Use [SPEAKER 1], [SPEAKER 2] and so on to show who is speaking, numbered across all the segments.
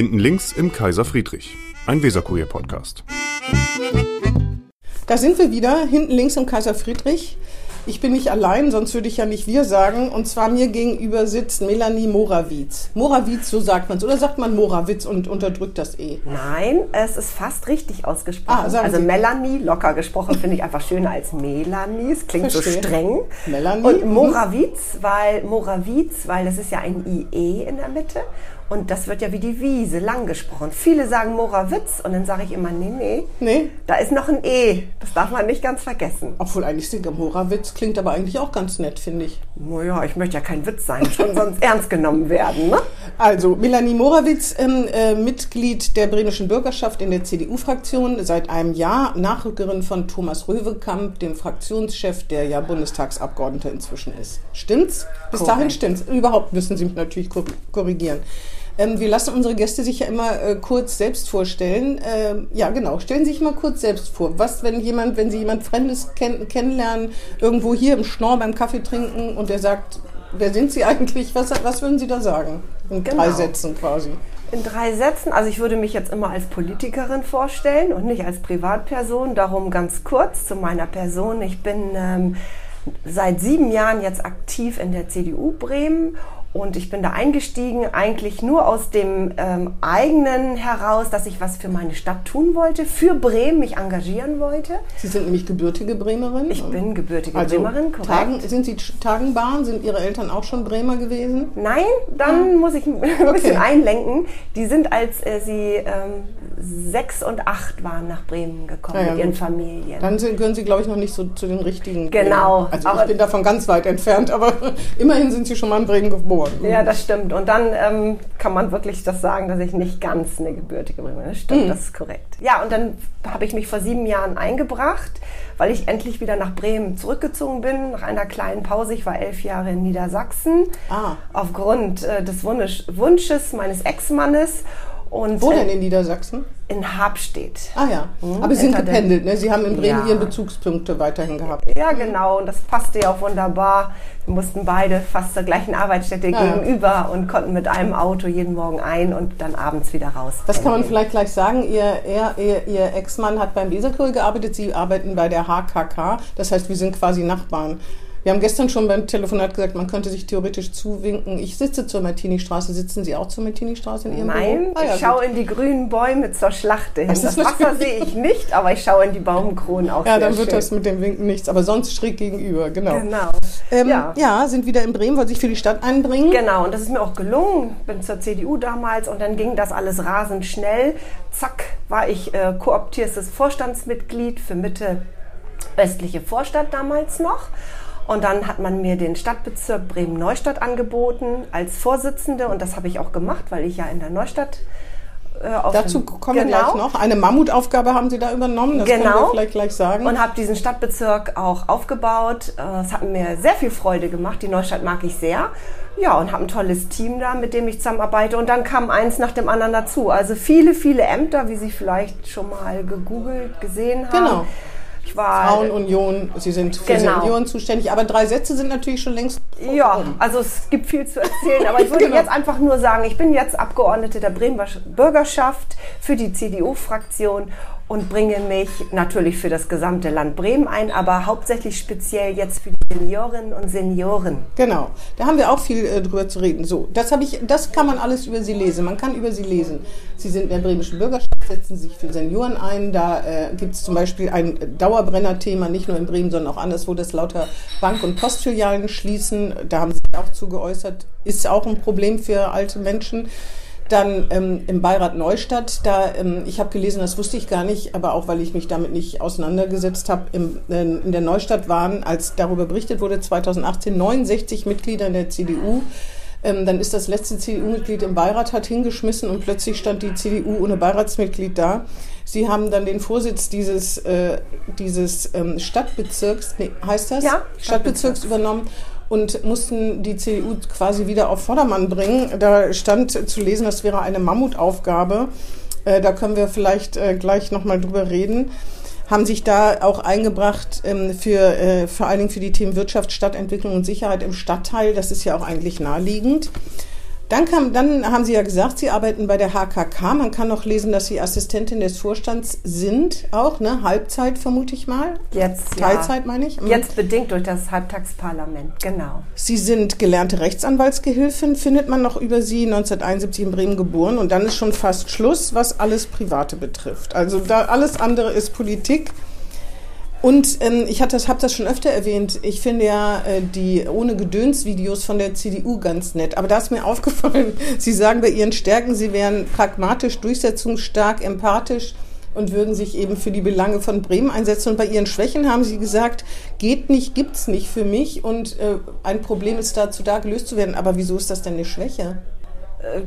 [SPEAKER 1] Hinten links im Kaiser Friedrich, ein Weserkurier-Podcast.
[SPEAKER 2] Da sind wir wieder, hinten links im Kaiser Friedrich. Ich bin nicht allein, sonst würde ich ja nicht wir sagen. Und zwar mir gegenüber sitzt Melanie Morawitz. Morawitz, so sagt man es. Oder sagt man Morawitz und unterdrückt das E?
[SPEAKER 3] Nein, es ist fast richtig ausgesprochen.
[SPEAKER 2] Ah,
[SPEAKER 3] also
[SPEAKER 2] Sie.
[SPEAKER 3] Melanie, locker gesprochen, finde ich einfach schöner als Melanie. Es klingt so
[SPEAKER 2] Verstehe.
[SPEAKER 3] streng.
[SPEAKER 2] Melanie,
[SPEAKER 3] Und
[SPEAKER 2] mhm.
[SPEAKER 3] Morawitz, weil Morawitz, weil das ist ja ein IE in der Mitte. Und das wird ja wie die Wiese lang gesprochen. Viele sagen Morawitz und dann sage ich immer, nee, nee,
[SPEAKER 2] Nee?
[SPEAKER 3] da ist noch ein E. Das darf man nicht ganz vergessen.
[SPEAKER 2] Obwohl eigentlich singt Morawitz, klingt aber eigentlich auch ganz nett, finde ich.
[SPEAKER 3] Naja, ich möchte ja kein Witz sein, schon sonst ernst genommen werden. Ne?
[SPEAKER 2] Also, Melanie Morawitz, ähm, äh, Mitglied der bremischen Bürgerschaft in der CDU-Fraktion, seit einem Jahr Nachrückerin von Thomas Röwekamp, dem Fraktionschef, der ja Bundestagsabgeordneter inzwischen ist. Stimmt's? Bis
[SPEAKER 3] Korrekt.
[SPEAKER 2] dahin stimmt's. Überhaupt müssen Sie mich natürlich kor- korrigieren. Ähm, wir lassen unsere Gäste sich ja immer äh, kurz selbst vorstellen. Ähm, ja, genau. Stellen Sie sich mal kurz selbst vor. Was, wenn jemand, wenn Sie jemand Fremdes kenn kennenlernen, irgendwo hier im Schnorr beim Kaffee trinken und der sagt, wer sind Sie eigentlich? Was, was würden Sie da sagen? In drei
[SPEAKER 3] Genau.
[SPEAKER 2] Sätzen quasi.
[SPEAKER 3] In drei Sätzen, also ich würde mich jetzt immer als Politikerin vorstellen und nicht als Privatperson. Darum ganz kurz zu meiner Person. Ich bin ähm, seit sieben Jahren jetzt aktiv in der CDU Bremen und ich bin da eingestiegen eigentlich nur aus dem ähm, eigenen heraus, dass ich was für meine Stadt tun wollte, für Bremen mich engagieren wollte.
[SPEAKER 2] Sie sind nämlich gebürtige Bremerin.
[SPEAKER 3] Ich bin gebürtige
[SPEAKER 2] also
[SPEAKER 3] Bremerin, korrekt.
[SPEAKER 2] Tagen, sind Sie Tagenbahn? Sind Ihre Eltern auch schon Bremer gewesen?
[SPEAKER 3] Nein, dann muss ich ein bisschen einlenken. Die sind, als äh, sie ähm, sechs und acht waren, nach Bremen gekommen
[SPEAKER 2] Ja, ja,
[SPEAKER 3] mit ihren
[SPEAKER 2] gut.
[SPEAKER 3] Familien.
[SPEAKER 2] Dann sind, gehören Sie, glaube ich, noch nicht so zu den richtigen.
[SPEAKER 3] Genau,
[SPEAKER 2] Bremen. Also ich bin davon ganz weit entfernt, aber immerhin sind Sie schon mal in Bremen geboren.
[SPEAKER 3] ja, das stimmt. Und dann ähm, kann man wirklich das sagen, dass ich nicht ganz eine gebürtige Bremerin bin. Das
[SPEAKER 2] Mhm.
[SPEAKER 3] stimmt, das ist korrekt. Ja, und dann habe ich mich vor sieben Jahren eingebracht, weil ich endlich wieder nach Bremen zurückgezogen bin, nach einer kleinen Pause. Ich war elf Jahre in Niedersachsen,
[SPEAKER 2] Ah.
[SPEAKER 3] aufgrund äh, des Wunsch, Wunsches meines Ex-Mannes. Und
[SPEAKER 2] Wo denn in Niedersachsen?
[SPEAKER 3] in Habstedt.
[SPEAKER 2] Ah ja,
[SPEAKER 3] Mhm,
[SPEAKER 2] aber Sie sind gependelt, ne? Sie haben in Bremen
[SPEAKER 3] Ja.
[SPEAKER 2] Ihren Bezugspunkte weiterhin gehabt.
[SPEAKER 3] Ja, genau. Und das passte ja auch wunderbar. Wir mussten beide fast zur gleichen Arbeitsstätte
[SPEAKER 2] Ja, ja.
[SPEAKER 3] gegenüber und konnten mit einem Auto jeden Morgen ein und dann abends wieder raus.
[SPEAKER 2] Das kann man vielleicht gleich sagen. Ihr, er, ihr, Ihr Ex-Mann hat beim Weserkurier gearbeitet, Sie arbeiten bei der HKK. Das heißt, wir sind quasi Nachbarn. Wir haben gestern schon beim Telefonat gesagt, man könnte sich theoretisch zuwinken. Ich sitze zur Martini-Straße. Sitzen Sie auch zur Martini-Straße in Ihrem
[SPEAKER 3] Nein,
[SPEAKER 2] Büro? Ah, ja,
[SPEAKER 3] ich schaue in die grünen Bäume zur Schlachte hin.
[SPEAKER 2] Das
[SPEAKER 3] Das, Wasser sehe ich nicht, aber ich schaue in die Baumkronen auch
[SPEAKER 2] Ja, dann wird
[SPEAKER 3] schön.
[SPEAKER 2] das mit dem Winken nichts. Aber sonst schräg gegenüber, genau.
[SPEAKER 3] Genau.
[SPEAKER 2] Ähm, ja.
[SPEAKER 3] ja.
[SPEAKER 2] sind wieder in Bremen, wollen sich für die Stadt einbringen.
[SPEAKER 3] Genau, und das ist mir auch gelungen. Bin zur CDU damals und dann ging das alles rasend schnell. Zack, war ich äh, kooptiertes Vorstandsmitglied für Mitte östliche Vorstadt damals noch. Und dann hat man mir den Stadtbezirk Bremen-Neustadt angeboten als Vorsitzende und das habe ich auch gemacht, weil ich ja in der Neustadt äh,
[SPEAKER 2] Dazu kommen wir
[SPEAKER 3] Genau.
[SPEAKER 2] gleich noch. Eine Mammutaufgabe haben Sie da übernommen, das können wir
[SPEAKER 3] Genau.
[SPEAKER 2] vielleicht gleich sagen.
[SPEAKER 3] Und habe diesen Stadtbezirk auch aufgebaut. Äh, Es hat mir sehr viel Freude gemacht. Die Neustadt mag ich sehr. Ja, und habe ein tolles Team da, mit dem ich zusammenarbeite. Und dann kam eins nach dem anderen dazu. Also viele, viele Ämter, wie Sie vielleicht schon mal gegoogelt, gesehen haben.
[SPEAKER 2] Genau.
[SPEAKER 3] Ich war
[SPEAKER 2] Frauenunion, Sie sind für
[SPEAKER 3] Genau.
[SPEAKER 2] Senioren zuständig, aber drei Sätze sind natürlich schon längst
[SPEAKER 3] Ja,
[SPEAKER 2] rum.
[SPEAKER 3] also es gibt viel zu erzählen, aber ich würde
[SPEAKER 2] Genau.
[SPEAKER 3] jetzt einfach nur sagen, ich bin jetzt Abgeordnete der Bremer Bürgerschaft für die CDU-Fraktion und bringe mich natürlich für das gesamte Land Bremen ein, aber hauptsächlich speziell jetzt für die Seniorinnen und Senioren.
[SPEAKER 2] Genau, da haben wir auch viel äh, drüber zu reden. So, das habe ich, das kann man alles über Sie lesen. Man kann über Sie lesen. Sie sind in der bremischen Bürgerschaft, setzen sich für Senioren ein. Da äh, gibt es zum Beispiel ein Dauerbrenner-Thema, nicht nur in Bremen, sondern auch anderswo, dass lauter Bank- und Postfilialen schließen. Da haben Sie sich auch zu geäußert. Ist auch ein Problem für alte Menschen. Dann ähm, im Beirat Neustadt, da ähm, ich habe gelesen, das wusste ich gar nicht, aber auch weil ich mich damit nicht auseinandergesetzt habe, äh, in der Neustadt waren, als darüber berichtet wurde, 2018 69 Mitglieder in der CDU. Ähm, dann ist das letzte CDU-Mitglied im Beirat, hat hingeschmissen und plötzlich stand die CDU ohne Beiratsmitglied da. Sie haben dann den Vorsitz dieses, äh, dieses ähm, Stadtbezirks, nee, heißt das?
[SPEAKER 3] Ja,
[SPEAKER 2] Stadtbezirks übernommen und mussten die CDU quasi wieder auf Vordermann bringen. Da stand zu lesen, das wäre eine Mammutaufgabe. Äh, da können wir vielleicht äh, gleich nochmal drüber reden. Haben sich da auch eingebracht ähm, für äh, vor allen Dingen für die Themen Wirtschaft, Stadtentwicklung und Sicherheit im Stadtteil. Das ist ja auch eigentlich naheliegend. Dann, kam, dann haben Sie ja gesagt, Sie arbeiten bei der HKK. Man kann noch lesen, dass Sie Assistentin des Vorstands sind, auch, ne? Halbzeit vermute ich mal.
[SPEAKER 3] Jetzt,
[SPEAKER 2] Teilzeit
[SPEAKER 3] ja.
[SPEAKER 2] meine ich. Mhm.
[SPEAKER 3] Jetzt bedingt durch das Halbtagsparlament, genau.
[SPEAKER 2] Sie sind gelernte Rechtsanwaltsgehilfin, findet man noch über Sie, 1971 in Bremen geboren. Und dann ist schon fast Schluss, was alles Private betrifft. Also da alles andere ist Politik. Und ähm, ich habe das, hab das schon öfter erwähnt. Ich finde ja äh, die ohne Gedöns-Videos von der CDU ganz nett. Aber da ist mir aufgefallen, Sie sagen bei Ihren Stärken, Sie wären pragmatisch, durchsetzungsstark, empathisch und würden sich eben für die Belange von Bremen einsetzen. Und bei Ihren Schwächen haben Sie gesagt, geht nicht, gibt's nicht für mich und äh, ein Problem ist dazu da, gelöst zu werden. Aber wieso ist das denn eine Schwäche?
[SPEAKER 3] Äh,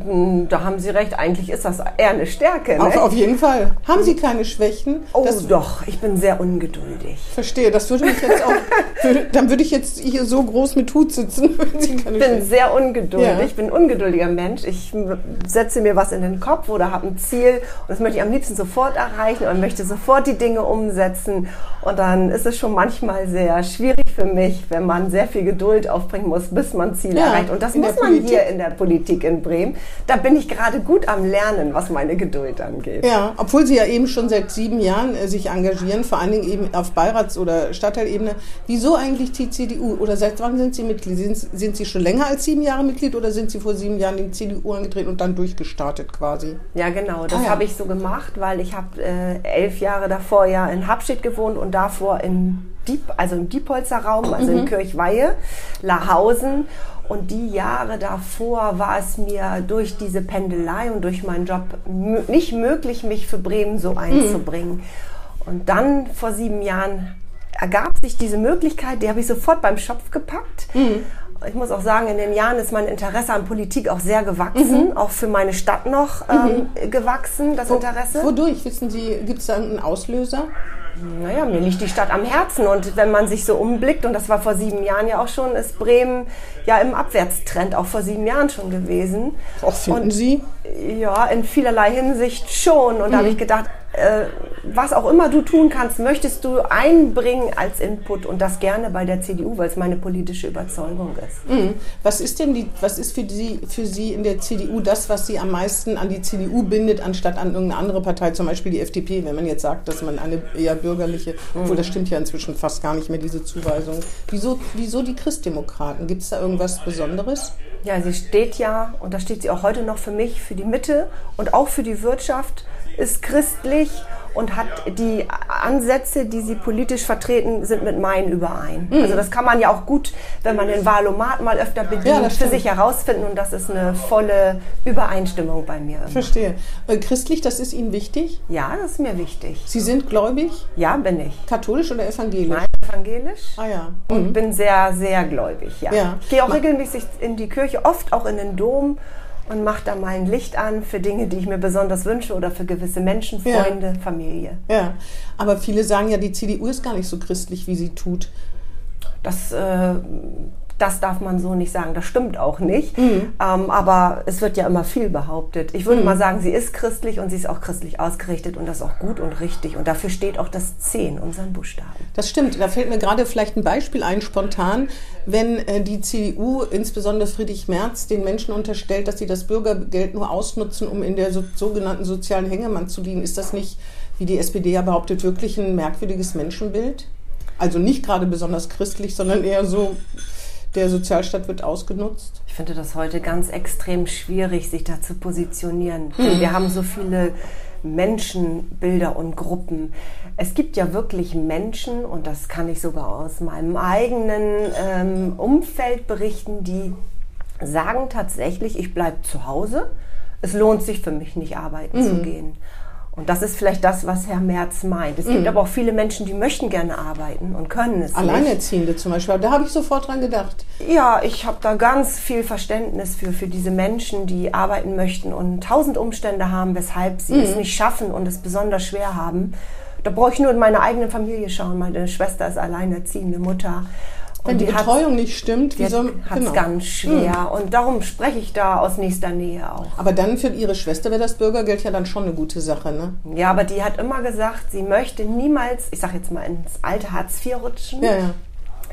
[SPEAKER 3] Da haben Sie recht, eigentlich ist das eher eine Stärke.
[SPEAKER 2] Auf,
[SPEAKER 3] Ne?
[SPEAKER 2] auf jeden Fall. Haben Sie keine Schwächen?
[SPEAKER 3] Oh doch, ich bin sehr ungeduldig.
[SPEAKER 2] verstehe. Das würde mich jetzt auch. Würde, dann würde ich jetzt hier so groß mit Hut sitzen,
[SPEAKER 3] Ich bin
[SPEAKER 2] Schwächen
[SPEAKER 3] sehr ungeduldig,
[SPEAKER 2] Ja.
[SPEAKER 3] ich bin ein ungeduldiger Mensch. Ich setze mir was in den Kopf oder habe ein Ziel und das möchte ich am liebsten sofort erreichen und möchte sofort die Dinge umsetzen. Und dann ist es schon manchmal sehr schwierig für mich, wenn man sehr viel Geduld aufbringen muss, bis man Ziele
[SPEAKER 2] Ja,
[SPEAKER 3] erreicht. Und das muss man
[SPEAKER 2] Politik.
[SPEAKER 3] hier in der Politik in Bremen. Da bin ich gerade gut am Lernen, was meine Geduld angeht.
[SPEAKER 2] Ja, obwohl Sie ja eben schon seit sieben Jahren äh, sich engagieren, vor allen Dingen eben auf Beirats- oder Stadtteilebene. Wieso eigentlich die CDU? Oder seit wann sind Sie Mitglied? Sind, sind Sie schon länger als sieben Jahre Mitglied oder sind Sie vor sieben Jahren in die CDU angetreten und dann durchgestartet quasi?
[SPEAKER 3] Ja, genau. Das
[SPEAKER 2] Ah, ja.
[SPEAKER 3] habe ich so gemacht, weil ich habe äh, elf Jahre davor ja in Habstedt gewohnt und davor in Diep, also im Diepholzer Raum, also in Kirchweihe, Lahausen. Und die Jahre davor war es mir durch diese Pendelei und durch meinen Job nicht möglich, mich für Bremen so einzubringen. Und dann vor sieben Jahren ergab sich diese Möglichkeit, die habe ich sofort beim Schopf gepackt. Ich muss auch sagen, in den Jahren ist mein Interesse an Politik auch sehr gewachsen, auch für meine Stadt noch ähm, gewachsen, das Interesse.
[SPEAKER 2] Wodurch? Wissen Sie, gibt es da einen Auslöser?
[SPEAKER 3] Naja, mir liegt die Stadt am Herzen und wenn man sich so umblickt, und das war vor sieben Jahren ja auch schon, ist Bremen ja im Abwärtstrend, auch vor sieben Jahren schon gewesen.
[SPEAKER 2] Auch finden
[SPEAKER 3] Und-
[SPEAKER 2] Sie?
[SPEAKER 3] Ja, in vielerlei Hinsicht schon. Und da habe ich gedacht, äh, was auch immer du tun kannst, möchtest du einbringen als Input und das gerne bei der CDU, weil es meine politische Überzeugung ist.
[SPEAKER 2] Mhm. Was ist denn die, was ist für Sie, für Sie in der CDU das, was Sie am meisten an die CDU bindet, anstatt an irgendeine andere Partei, zum Beispiel die FDP, wenn man jetzt sagt, dass man eine eher bürgerliche, obwohl das stimmt ja inzwischen fast gar nicht mehr, diese Zuweisung. Wieso, wieso die Christdemokraten? Gibt es da irgendwas Besonderes?
[SPEAKER 3] Ja, sie steht ja, und da steht sie auch heute noch für mich, für die Mitte und auch für die Wirtschaft, ist christlich und hat die Ansätze, die sie politisch vertreten, sind mit meinen überein. Also das kann man ja auch gut, wenn man den Wahlomat mal öfter bedient,
[SPEAKER 2] Ja,
[SPEAKER 3] für sich herausfinden und das ist eine volle Übereinstimmung bei mir. Immer.
[SPEAKER 2] Verstehe. Äh, Christlich, das ist Ihnen wichtig?
[SPEAKER 3] Ja, das ist mir wichtig.
[SPEAKER 2] Sie sind gläubig?
[SPEAKER 3] Ja, bin ich.
[SPEAKER 2] Katholisch oder evangelisch?
[SPEAKER 3] Nein, evangelisch.
[SPEAKER 2] Ah ja.
[SPEAKER 3] Und bin sehr, sehr gläubig, ja.
[SPEAKER 2] Ja.
[SPEAKER 3] Ich gehe auch regelmäßig in die Kirche, oft auch in den Dom und mache da mein Licht an für Dinge, die ich mir besonders wünsche oder für gewisse Menschen,
[SPEAKER 2] Ja.
[SPEAKER 3] Freunde, Familie.
[SPEAKER 2] Ja. Aber viele sagen ja, die CDU ist gar nicht so christlich, wie sie tut.
[SPEAKER 3] Das, äh, das darf man so nicht sagen. Das stimmt auch nicht.
[SPEAKER 2] Mhm.
[SPEAKER 3] Ähm, aber es wird ja immer viel behauptet. Ich würde mal sagen, sie ist christlich und sie ist auch christlich ausgerichtet und das ist auch gut und richtig. Und dafür steht auch das C in unseren Buchstaben.
[SPEAKER 2] Das stimmt. Da fällt mir gerade vielleicht ein Beispiel ein, spontan, wenn äh, die CDU, insbesondere Friedrich Merz, den Menschen unterstellt, dass sie das Bürgergeld nur ausnutzen, um in der so, sogenannten sozialen Hängemann zu dienen. Ist das nicht, wie die SPD ja behauptet, wirklich ein merkwürdiges Menschenbild? Also nicht gerade besonders christlich, sondern eher so, der Sozialstaat wird ausgenutzt.
[SPEAKER 3] Ich finde das heute ganz extrem schwierig, sich da zu positionieren. Wir haben so viele Menschenbilder und Gruppen. Es gibt ja wirklich Menschen, und das kann ich sogar aus meinem eigenen ähm, Umfeld berichten, die sagen tatsächlich, ich bleibe zu Hause. Es lohnt sich für mich nicht arbeiten zu gehen. Und das ist vielleicht das, was Herr Merz meint. Es gibt aber auch viele Menschen, die möchten gerne arbeiten und können es nicht.
[SPEAKER 2] Alleinerziehende zum Beispiel, da habe ich sofort dran gedacht.
[SPEAKER 3] Ja, ich habe da ganz viel Verständnis für, für diese Menschen, die arbeiten möchten und tausend Umstände haben, weshalb sie
[SPEAKER 2] Mhm.
[SPEAKER 3] es nicht schaffen und es besonders schwer haben. Da brauche ich nur in meine eigene Familie schauen. Meine Schwester ist alleinerziehende Mutter.
[SPEAKER 2] Wenn die,
[SPEAKER 3] hat
[SPEAKER 2] Betreuung nicht stimmt, wie
[SPEAKER 3] es
[SPEAKER 2] soll genau.
[SPEAKER 3] ganz schwer. Und darum spreche ich da aus nächster Nähe auch.
[SPEAKER 2] Aber dann für ihre Schwester wäre das Bürgergeld ja dann schon eine gute Sache, ne?
[SPEAKER 3] Ja, aber die hat immer gesagt, sie möchte niemals, ich sage jetzt mal, ins alte Hartz IV rutschen.
[SPEAKER 2] Ja, ja.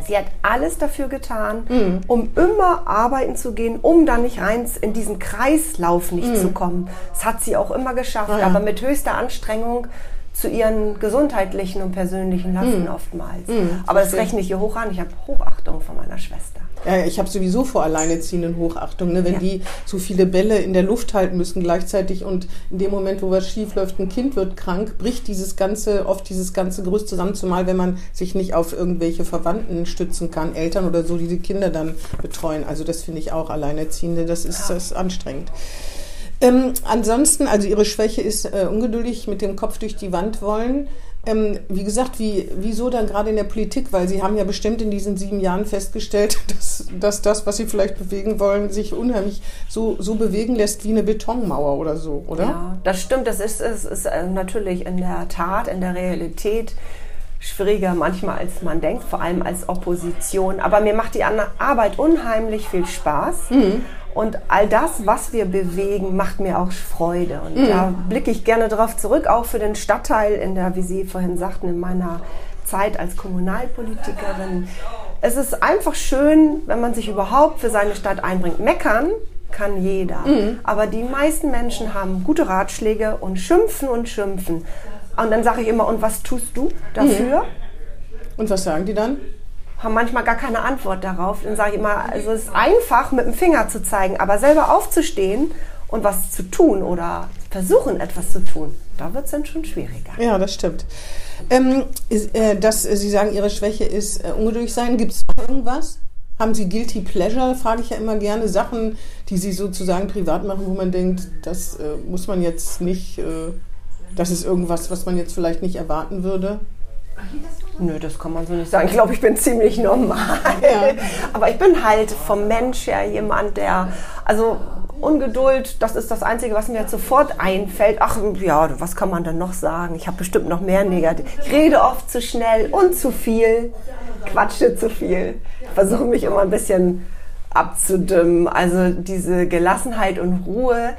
[SPEAKER 3] Sie hat alles dafür getan, mhm. um immer arbeiten zu gehen, um dann nicht rein in diesen Kreislauf nicht mhm. zu kommen. Das hat sie auch immer geschafft, ah, ja. aber mit höchster Anstrengung zu ihren gesundheitlichen und persönlichen Lasten mhm. oftmals. Mhm, aber das rechne ich ihr hoch an. Ich habe Hochachtung von meiner Schwester.
[SPEAKER 2] Ja, ich habe sowieso vor Alleinerziehenden Hochachtung, ne? wenn ja. die so viele Bälle in der Luft halten müssen gleichzeitig und in dem Moment, wo was schief läuft, ein Kind wird krank, bricht dieses ganze, oft dieses ganze Gerüst zusammen, zumal wenn man sich nicht auf irgendwelche Verwandten stützen kann, Eltern oder so, die die Kinder dann betreuen. Also das finde ich auch Alleinerziehende, das ist, ja. das ist anstrengend. Ähm, ansonsten, also ihre Schwäche ist äh, ungeduldig mit dem Kopf durch die Wand wollen. Ähm, wie gesagt, wie, wieso dann gerade in der Politik? Weil Sie haben ja bestimmt in diesen sieben Jahren festgestellt, dass, dass das, was Sie vielleicht bewegen wollen, sich unheimlich so, so bewegen lässt wie eine Betonmauer oder so, oder?
[SPEAKER 3] Ja, das stimmt. Das ist, ist, ist äh, natürlich in der Tat, in der Realität schwieriger manchmal als man denkt, vor allem als Opposition. Aber mir macht die Arbeit unheimlich viel Spaß. Mhm. Und all das, was wir bewegen, macht mir auch Freude. Und mhm. da blicke ich gerne darauf zurück, auch für den Stadtteil in der, wie Sie vorhin sagten, in meiner Zeit als Kommunalpolitikerin. Es ist einfach schön, wenn man sich überhaupt für seine Stadt einbringt. Meckern kann jeder. Mhm. Aber die meisten Menschen haben gute Ratschläge und schimpfen und schimpfen. Und dann sage ich immer, und was tust du dafür? Mhm.
[SPEAKER 2] Und was sagen die dann?
[SPEAKER 3] Haben manchmal gar keine Antwort darauf. Dann sage ich immer, also es ist einfach, mit dem Finger zu zeigen, aber selber aufzustehen und was zu tun oder versuchen, etwas zu tun, da wird es dann schon schwieriger.
[SPEAKER 2] Ja, das stimmt. Ähm, ist, äh, dass Sie sagen, Ihre Schwäche ist äh, ungeduldig sein. Gibt es noch irgendwas? Haben Sie Guilty Pleasure, frage ich ja immer gerne, Sachen, die Sie sozusagen privat machen, wo man denkt, das äh, muss man jetzt nicht, äh, das ist irgendwas, was man jetzt vielleicht nicht erwarten würde?
[SPEAKER 3] Nö, das kann man so nicht sagen. Ich glaube, ich bin ziemlich normal. Ja. Aber ich bin halt vom Mensch her jemand, der, also Ungeduld, das ist das Einzige, was mir jetzt sofort einfällt. Ach ja, was kann man denn noch sagen? Ich habe bestimmt noch mehr negativ. Ich rede oft zu schnell und zu viel, quatsche zu viel. Versuche mich immer ein bisschen abzudimmen. Also diese Gelassenheit und Ruhe,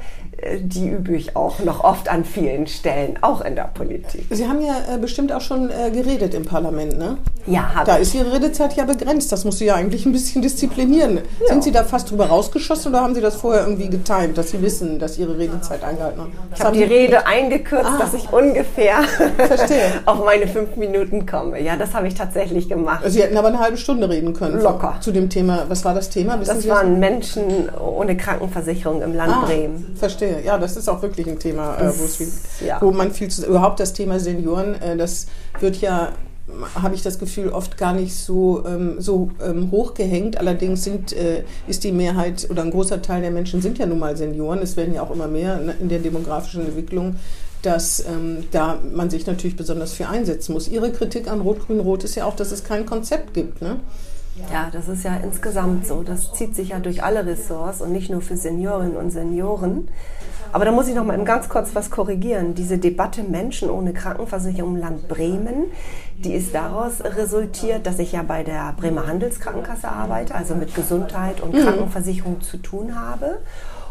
[SPEAKER 3] die übe ich auch noch oft an vielen Stellen, auch in der Politik.
[SPEAKER 2] Sie haben ja äh, bestimmt auch schon äh, geredet im Parlament, ne?
[SPEAKER 3] Ja,
[SPEAKER 2] habe Da ist Ihre Redezeit ja begrenzt. Das muss Sie ja eigentlich ein bisschen disziplinieren. Ja. Sind Sie da fast drüber rausgeschossen oder haben Sie das vorher irgendwie getimt, dass Sie wissen, dass Ihre Redezeit eingehalten wird?
[SPEAKER 3] Ich habe die Rede eingekürzt, ah. dass ich ungefähr auf meine fünf Minuten komme. Ja, das habe ich tatsächlich gemacht.
[SPEAKER 2] Sie hätten aber eine halbe Stunde reden können.
[SPEAKER 3] Locker.
[SPEAKER 2] Zu dem Thema. Was war das Thema?
[SPEAKER 3] Wissen das Sie waren Menschen ohne Krankenversicherung im Land ah, Bremen.
[SPEAKER 2] Verstehe. Ja, das ist auch wirklich ein Thema, äh, wo, viel, ja. wo man viel zu, überhaupt das Thema Senioren, äh, das wird ja habe ich das Gefühl, oft gar nicht so, ähm, so ähm, hochgehängt. Allerdings sind, äh, ist die Mehrheit oder ein großer Teil der Menschen sind ja nun mal Senioren. Es werden ja auch immer mehr ne, in der demografischen Entwicklung, dass ähm, da man sich natürlich besonders für einsetzen muss. Ihre Kritik an Rot-Grün-Rot ist ja auch, dass es kein Konzept gibt. Ne?
[SPEAKER 3] Ja, das ist ja insgesamt so. Das zieht sich ja durch alle Ressorts und nicht nur für Seniorinnen und Senioren. Aber da muss ich noch mal ganz kurz was korrigieren. Diese Debatte Menschen ohne Krankenversicherung im Land Bremen, die ist daraus resultiert, dass ich ja bei der Bremer Handelskrankenkasse arbeite, also mit Gesundheit und mhm. Krankenversicherung zu tun habe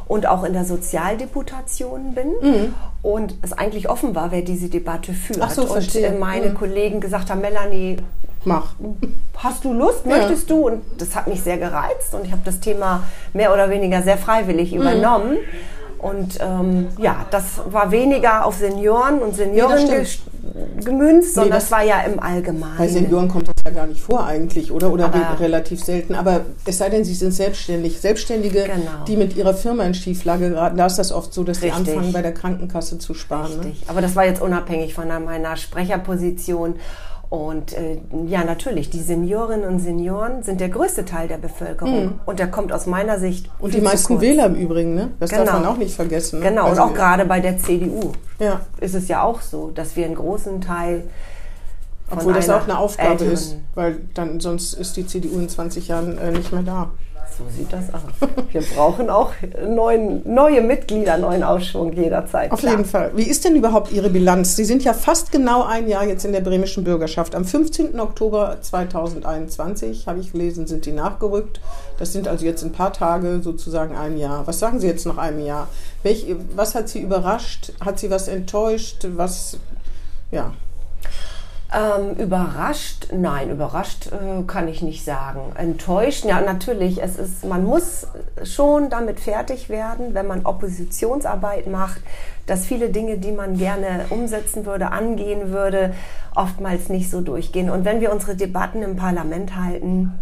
[SPEAKER 3] und auch in der Sozialdeputation bin mhm. und es eigentlich offen war, wer diese Debatte führt.
[SPEAKER 2] Ach so,
[SPEAKER 3] und äh, meine mhm. Kollegen gesagt haben, Melanie,
[SPEAKER 2] mach.
[SPEAKER 3] Hast du Lust? Möchtest ja. du? Und das hat mich sehr gereizt und ich habe das Thema mehr oder weniger sehr freiwillig mhm. übernommen. Und ähm, ja, das war weniger auf Senioren und Senioren nee, gemünzt, sondern nee, das, das, war ja im Allgemeinen.
[SPEAKER 2] Bei Senioren kommt das ja gar nicht vor eigentlich, oder? Oder aber, relativ selten. Aber es sei denn, sie sind selbstständig. Selbstständige, genau. die mit ihrer Firma in Schieflage geraten, da ist das oft so, dass Richtig. die anfangen, bei der Krankenkasse zu sparen. Ne?
[SPEAKER 3] Richtig. Ne? Aber das war jetzt unabhängig von meiner Sprecherposition. Und äh, ja, natürlich, die Seniorinnen und Senioren sind der größte Teil der Bevölkerung. Mhm. Und der kommt aus meiner Sicht.
[SPEAKER 2] Und die meisten Wähler im Übrigen, ne? Das genau. darf man auch nicht vergessen.
[SPEAKER 3] Ne? Genau, also, und auch gerade bei der CDU ja. ist es ja auch so, dass wir einen großen Teil.
[SPEAKER 2] Obwohl das auch eine Aufgabe ist, weil dann sonst ist die CDU in 20 Jahren äh, nicht mehr da.
[SPEAKER 3] So sieht das aus. Wir brauchen auch neuen, neue Mitglieder, neuen Aufschwung jederzeit.
[SPEAKER 2] Auf klar. jeden Fall. Wie ist denn überhaupt Ihre Bilanz? Sie sind ja fast genau ein Jahr jetzt in der bremischen Bürgerschaft. Am 15. Oktober 2021, habe ich gelesen, sind Sie nachgerückt. Das sind also jetzt ein paar Tage sozusagen ein Jahr. Was sagen Sie jetzt nach einem Jahr? Welch, was hat Sie überrascht? Hat Sie was enttäuscht? Was, ja.
[SPEAKER 3] Ähm, überrascht? Nein, überrascht äh, kann ich nicht sagen. Enttäuscht? Ja, natürlich. Es ist, man muss schon damit fertig werden, wenn man Oppositionsarbeit macht, dass viele Dinge, die man gerne umsetzen würde, angehen würde, oftmals nicht so durchgehen. Und wenn wir unsere Debatten im Parlament halten,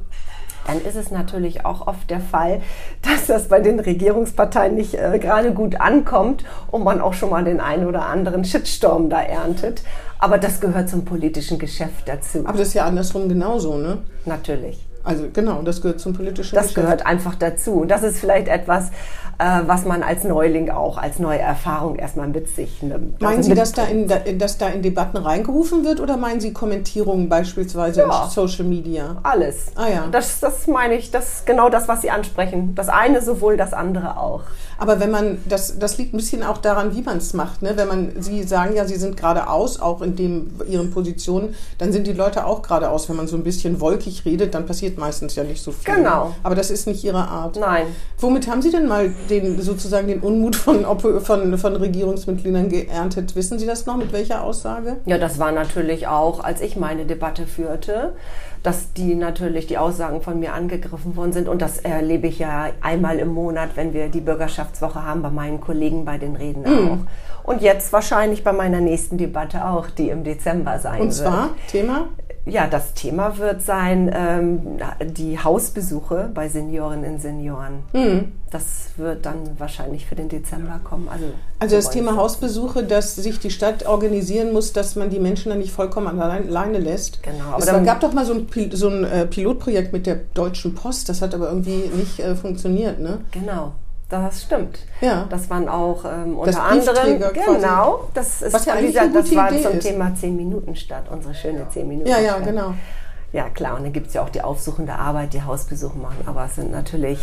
[SPEAKER 3] dann ist es natürlich auch oft der Fall, dass das bei den Regierungsparteien nicht äh, gerade gut ankommt und man auch schon mal den einen oder anderen Shitstorm da erntet. Aber das gehört zum politischen Geschäft dazu.
[SPEAKER 2] Aber das ist ja andersrum genauso, ne?
[SPEAKER 3] Natürlich.
[SPEAKER 2] Also genau, das gehört zum politischen
[SPEAKER 3] Das
[SPEAKER 2] Geschäft.
[SPEAKER 3] gehört einfach dazu. Und das ist vielleicht etwas, äh, was man als Neuling auch als neue Erfahrung erstmal mit sich nimmt.
[SPEAKER 2] Meinen
[SPEAKER 3] Also
[SPEAKER 2] Sie, dass da, in, dass da in Debatten reingerufen wird oder meinen Sie Kommentierungen beispielsweise
[SPEAKER 3] Ja.
[SPEAKER 2] in Social Media?
[SPEAKER 3] Alles.
[SPEAKER 2] Ah ja.
[SPEAKER 3] Das, das meine ich, das ist genau das, was Sie ansprechen. Das eine sowohl, das andere auch.
[SPEAKER 2] Aber wenn man, das, das liegt ein bisschen auch daran, wie man es macht. Ne? Wenn man, Sie sagen ja, Sie sind geradeaus, auch in dem, Ihren Positionen, dann sind die Leute auch geradeaus. Wenn man so ein bisschen wolkig redet, dann passiert meistens ja nicht so viel.
[SPEAKER 3] Genau.
[SPEAKER 2] Aber das ist nicht Ihre Art.
[SPEAKER 3] Nein.
[SPEAKER 2] Womit haben Sie denn mal den, sozusagen den Unmut von, von, von Regierungsmitgliedern geerntet? Wissen Sie das noch? Mit welcher Aussage?
[SPEAKER 3] Ja, das war natürlich auch, als ich meine Debatte führte, dass die natürlich die Aussagen von mir angegriffen worden sind. Und das erlebe ich ja einmal im Monat, wenn wir die Bürgerschaftswoche haben, bei meinen Kollegen bei den Reden
[SPEAKER 2] Mhm.
[SPEAKER 3] auch. Und jetzt wahrscheinlich bei meiner nächsten Debatte auch, die im Dezember sein
[SPEAKER 2] Und
[SPEAKER 3] wird.
[SPEAKER 2] zwar, Thema?
[SPEAKER 3] Ja, das Thema wird sein ähm, die Hausbesuche bei Seniorinnen und Senioren.
[SPEAKER 2] Mhm.
[SPEAKER 3] Das wird dann wahrscheinlich für den Dezember kommen. Also,
[SPEAKER 2] Also das Thema Hausbesuche, dass sich die Stadt organisieren muss, dass man die Menschen dann nicht vollkommen allein- alleine lässt.
[SPEAKER 3] Genau, aber
[SPEAKER 2] Es
[SPEAKER 3] dann-
[SPEAKER 2] gab doch mal so ein, Pil so ein äh, Pilotprojekt mit der Deutschen Post, das hat aber irgendwie nicht äh, funktioniert, ne?
[SPEAKER 3] Genau, das stimmt.
[SPEAKER 2] Ja.
[SPEAKER 3] Das waren auch ähm,
[SPEAKER 2] Das
[SPEAKER 3] unter anderem,
[SPEAKER 2] Briefträger quasi.
[SPEAKER 3] genau, das ist
[SPEAKER 2] Was ja eine
[SPEAKER 3] das war
[SPEAKER 2] Idee
[SPEAKER 3] zum
[SPEAKER 2] ist.
[SPEAKER 3] Thema 10 Minuten Stadt, unsere schöne 10 Minuten
[SPEAKER 2] Ja, ja,
[SPEAKER 3] Stadt.
[SPEAKER 2] genau.
[SPEAKER 3] Ja, klar, und dann gibt es ja auch die aufsuchende Arbeit, die Hausbesuche machen, aber es sind natürlich.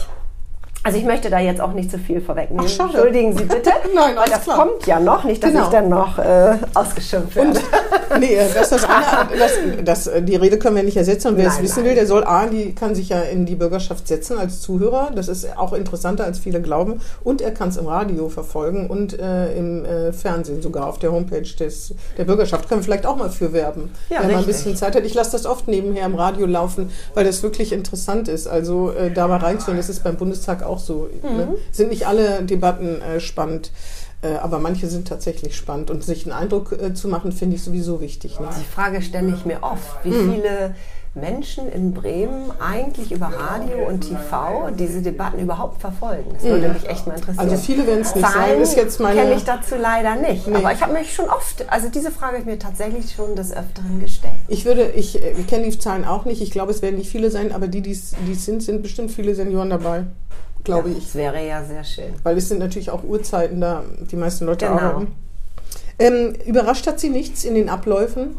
[SPEAKER 3] Also ich möchte da jetzt auch nicht zu viel vorwegnehmen.
[SPEAKER 2] Ach.
[SPEAKER 3] Entschuldigen Sie bitte.
[SPEAKER 2] Nein, alles
[SPEAKER 3] das
[SPEAKER 2] klar.
[SPEAKER 3] kommt ja noch, nicht, dass
[SPEAKER 2] Genau.
[SPEAKER 3] ich dann noch äh, ausgeschimpft werde.
[SPEAKER 2] Und nee, das ist das eine, das, das, äh, die Rede können wir nicht ersetzen. Und wer es
[SPEAKER 3] Nein,
[SPEAKER 2] wissen
[SPEAKER 3] nein.
[SPEAKER 2] will, der soll A, die kann sich ja in die Bürgerschaft setzen als Zuhörer. Das ist auch interessanter, als viele glauben. Und er kann es im Radio verfolgen und äh, im äh, Fernsehen sogar auf der Homepage des, der Bürgerschaft. Können wir vielleicht auch mal für werben,
[SPEAKER 3] Ja,
[SPEAKER 2] wenn man ein
[SPEAKER 3] richtig.
[SPEAKER 2] bisschen Zeit hat. Ich lasse das oft nebenher im Radio laufen, weil das wirklich interessant ist. Also äh, da mal reinzuhören, das ist beim Bundestag auch so.
[SPEAKER 3] Mhm.
[SPEAKER 2] Ne? Sind nicht alle Debatten äh, spannend. Äh, aber manche sind tatsächlich spannend und sich einen Eindruck äh, zu machen, finde ich sowieso wichtig. Ne?
[SPEAKER 3] Die Frage stelle ich mir oft, wie
[SPEAKER 2] Mhm.
[SPEAKER 3] viele Menschen in Bremen eigentlich über Radio und TV diese Debatten überhaupt verfolgen. Das würde mich echt mal interessieren.
[SPEAKER 2] Also viele werden es nicht
[SPEAKER 3] Zahlen
[SPEAKER 2] sein. Ist jetzt meine-
[SPEAKER 3] kenne ich dazu leider nicht.
[SPEAKER 2] Nee.
[SPEAKER 3] Aber ich habe mich schon oft, also diese Frage habe ich mir tatsächlich schon des Öfteren gestellt.
[SPEAKER 2] Ich würde, ich, äh, ich kenne die Zahlen auch nicht. Ich glaube, es werden nicht viele sein, aber die, die es sind, sind bestimmt viele Senioren dabei, glaube
[SPEAKER 3] ja,
[SPEAKER 2] ich.
[SPEAKER 3] Das wäre ja sehr schön.
[SPEAKER 2] Weil es sind natürlich auch Uhrzeiten da, die meisten Leute
[SPEAKER 3] Genau.
[SPEAKER 2] arbeiten. Ähm, überrascht hat sie nichts in den Abläufen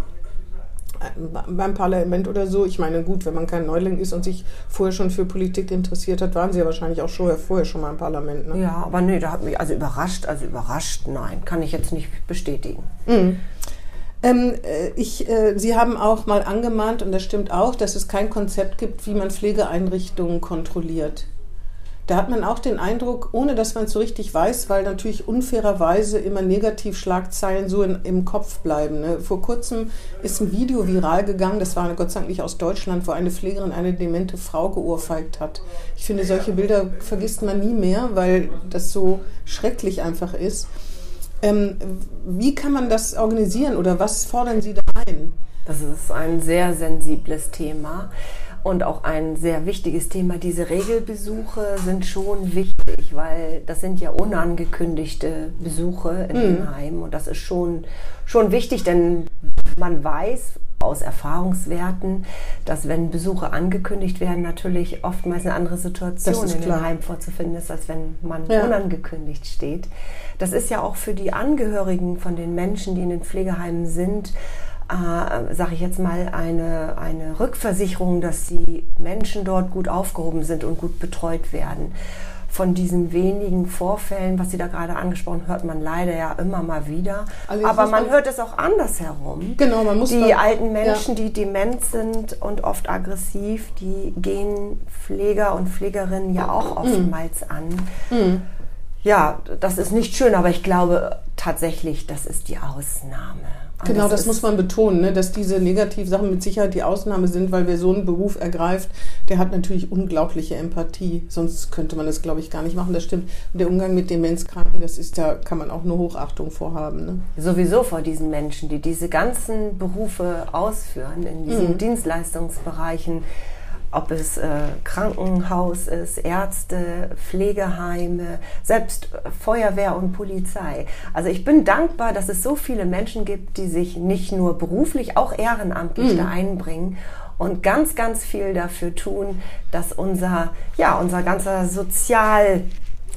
[SPEAKER 2] äh, beim Parlament oder so? Ich meine, gut, wenn man kein Neuling ist und sich vorher schon für Politik interessiert hat, waren sie ja wahrscheinlich auch schon, vorher schon mal im Parlament. Ne?
[SPEAKER 3] Ja, aber nee, da hat mich also überrascht, also überrascht, nein, kann ich jetzt nicht bestätigen.
[SPEAKER 2] Ähm, äh, ich, äh, Sie haben auch mal angemahnt, und das stimmt auch, dass es kein Konzept gibt, wie man Pflegeeinrichtungen kontrolliert. Da hat man auch den Eindruck, ohne dass man es so richtig weiß, weil natürlich unfairerweise immer Negativschlagzeilen so in, im Kopf bleiben. Ne? Vor kurzem ist ein Video viral gegangen, das war Gott sei Dank nicht aus Deutschland, wo eine Pflegerin eine demente Frau geohrfeigt hat. Ich finde, solche Bilder vergisst man nie mehr, weil das so schrecklich einfach ist. Ähm, wie kann man das organisieren oder was fordern Sie da ein?
[SPEAKER 3] Das ist ein sehr sensibles Thema und auch ein sehr wichtiges Thema. Diese Regelbesuche sind schon wichtig, weil das sind ja unangekündigte Besuche in den Heimen und das ist schon, schon wichtig, denn man weiß aus Erfahrungswerten, dass wenn Besuche angekündigt werden, natürlich oftmals eine andere Situation in den Heim vorzufinden ist, als wenn man
[SPEAKER 2] Ja.
[SPEAKER 3] unangekündigt steht. Das ist ja auch für die Angehörigen von den Menschen, die in den Pflegeheimen sind, äh, sage ich jetzt mal, eine, eine Rückversicherung, dass die Menschen dort gut aufgehoben sind und gut betreut werden. Von diesen wenigen Vorfällen, was Sie da gerade angesprochen, hört man leider ja immer mal wieder.
[SPEAKER 2] Also
[SPEAKER 3] Aber man hört es auch andersherum.
[SPEAKER 2] Genau, man muss
[SPEAKER 3] Die
[SPEAKER 2] mal-
[SPEAKER 3] alten Menschen, die dement sind und oft aggressiv, die gehen Pfleger und Pflegerinnen ja auch
[SPEAKER 2] Mhm.
[SPEAKER 3] oftmals an. Ja, das ist nicht schön, aber ich glaube, tatsächlich, das ist die Ausnahme.
[SPEAKER 2] Und genau, das, das muss man betonen, ne, dass diese Negativsachen mit Sicherheit die Ausnahme sind, weil wer so einen Beruf ergreift, der hat natürlich unglaubliche Empathie. Sonst könnte man das, glaube ich, gar nicht machen. Das stimmt. Und der Umgang mit Demenzkranken, das ist, da kann man auch nur Hochachtung vorhaben. Ne?
[SPEAKER 3] Sowieso vor diesen Menschen, die diese ganzen Berufe ausführen, in diesen mhm. Dienstleistungsbereichen ob es äh, Krankenhaus ist, Ärzte, Pflegeheime, selbst Feuerwehr und Polizei. Also ich bin dankbar, dass es so viele Menschen gibt, die sich nicht nur beruflich, auch ehrenamtlich mhm. da einbringen und ganz, ganz viel dafür tun, dass unser, ja, unser ganzer Sozial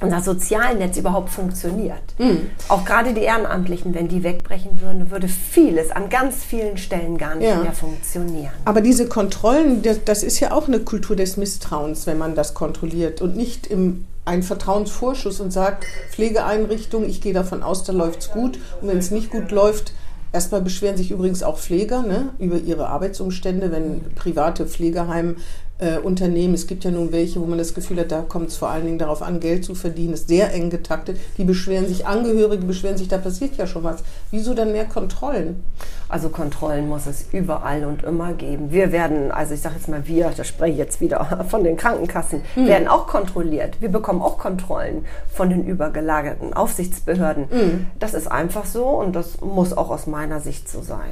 [SPEAKER 3] unser Sozialnetz überhaupt funktioniert. Mhm. Auch gerade die Ehrenamtlichen, wenn die wegbrechen würden, würde vieles an ganz vielen Stellen gar nicht ja. mehr funktionieren.
[SPEAKER 2] Aber diese Kontrollen, das ist ja auch eine Kultur des Misstrauens, wenn man das kontrolliert und nicht im ein Vertrauensvorschuss und sagt, Pflegeeinrichtung, ich gehe davon aus, da läuft es gut. Und wenn es nicht gut läuft, Erstmal beschweren sich übrigens auch Pfleger ne, über ihre Arbeitsumstände, wenn private Pflegeheime äh, Unternehmen, es gibt ja nun welche, wo man das Gefühl hat, da kommt es vor allen Dingen darauf an, Geld zu verdienen, ist sehr eng getaktet. Die beschweren sich, Angehörige beschweren sich, da passiert ja schon was. Wieso dann mehr Kontrollen?
[SPEAKER 3] Also Kontrollen muss es überall und immer geben. Wir werden, also ich sage jetzt mal wir, da spreche ich jetzt wieder von den Krankenkassen, mhm. werden auch kontrolliert. Wir bekommen auch Kontrollen von den übergelagerten Aufsichtsbehörden. Mhm. Das ist einfach so und das muss auch aus meiner Sicht so sein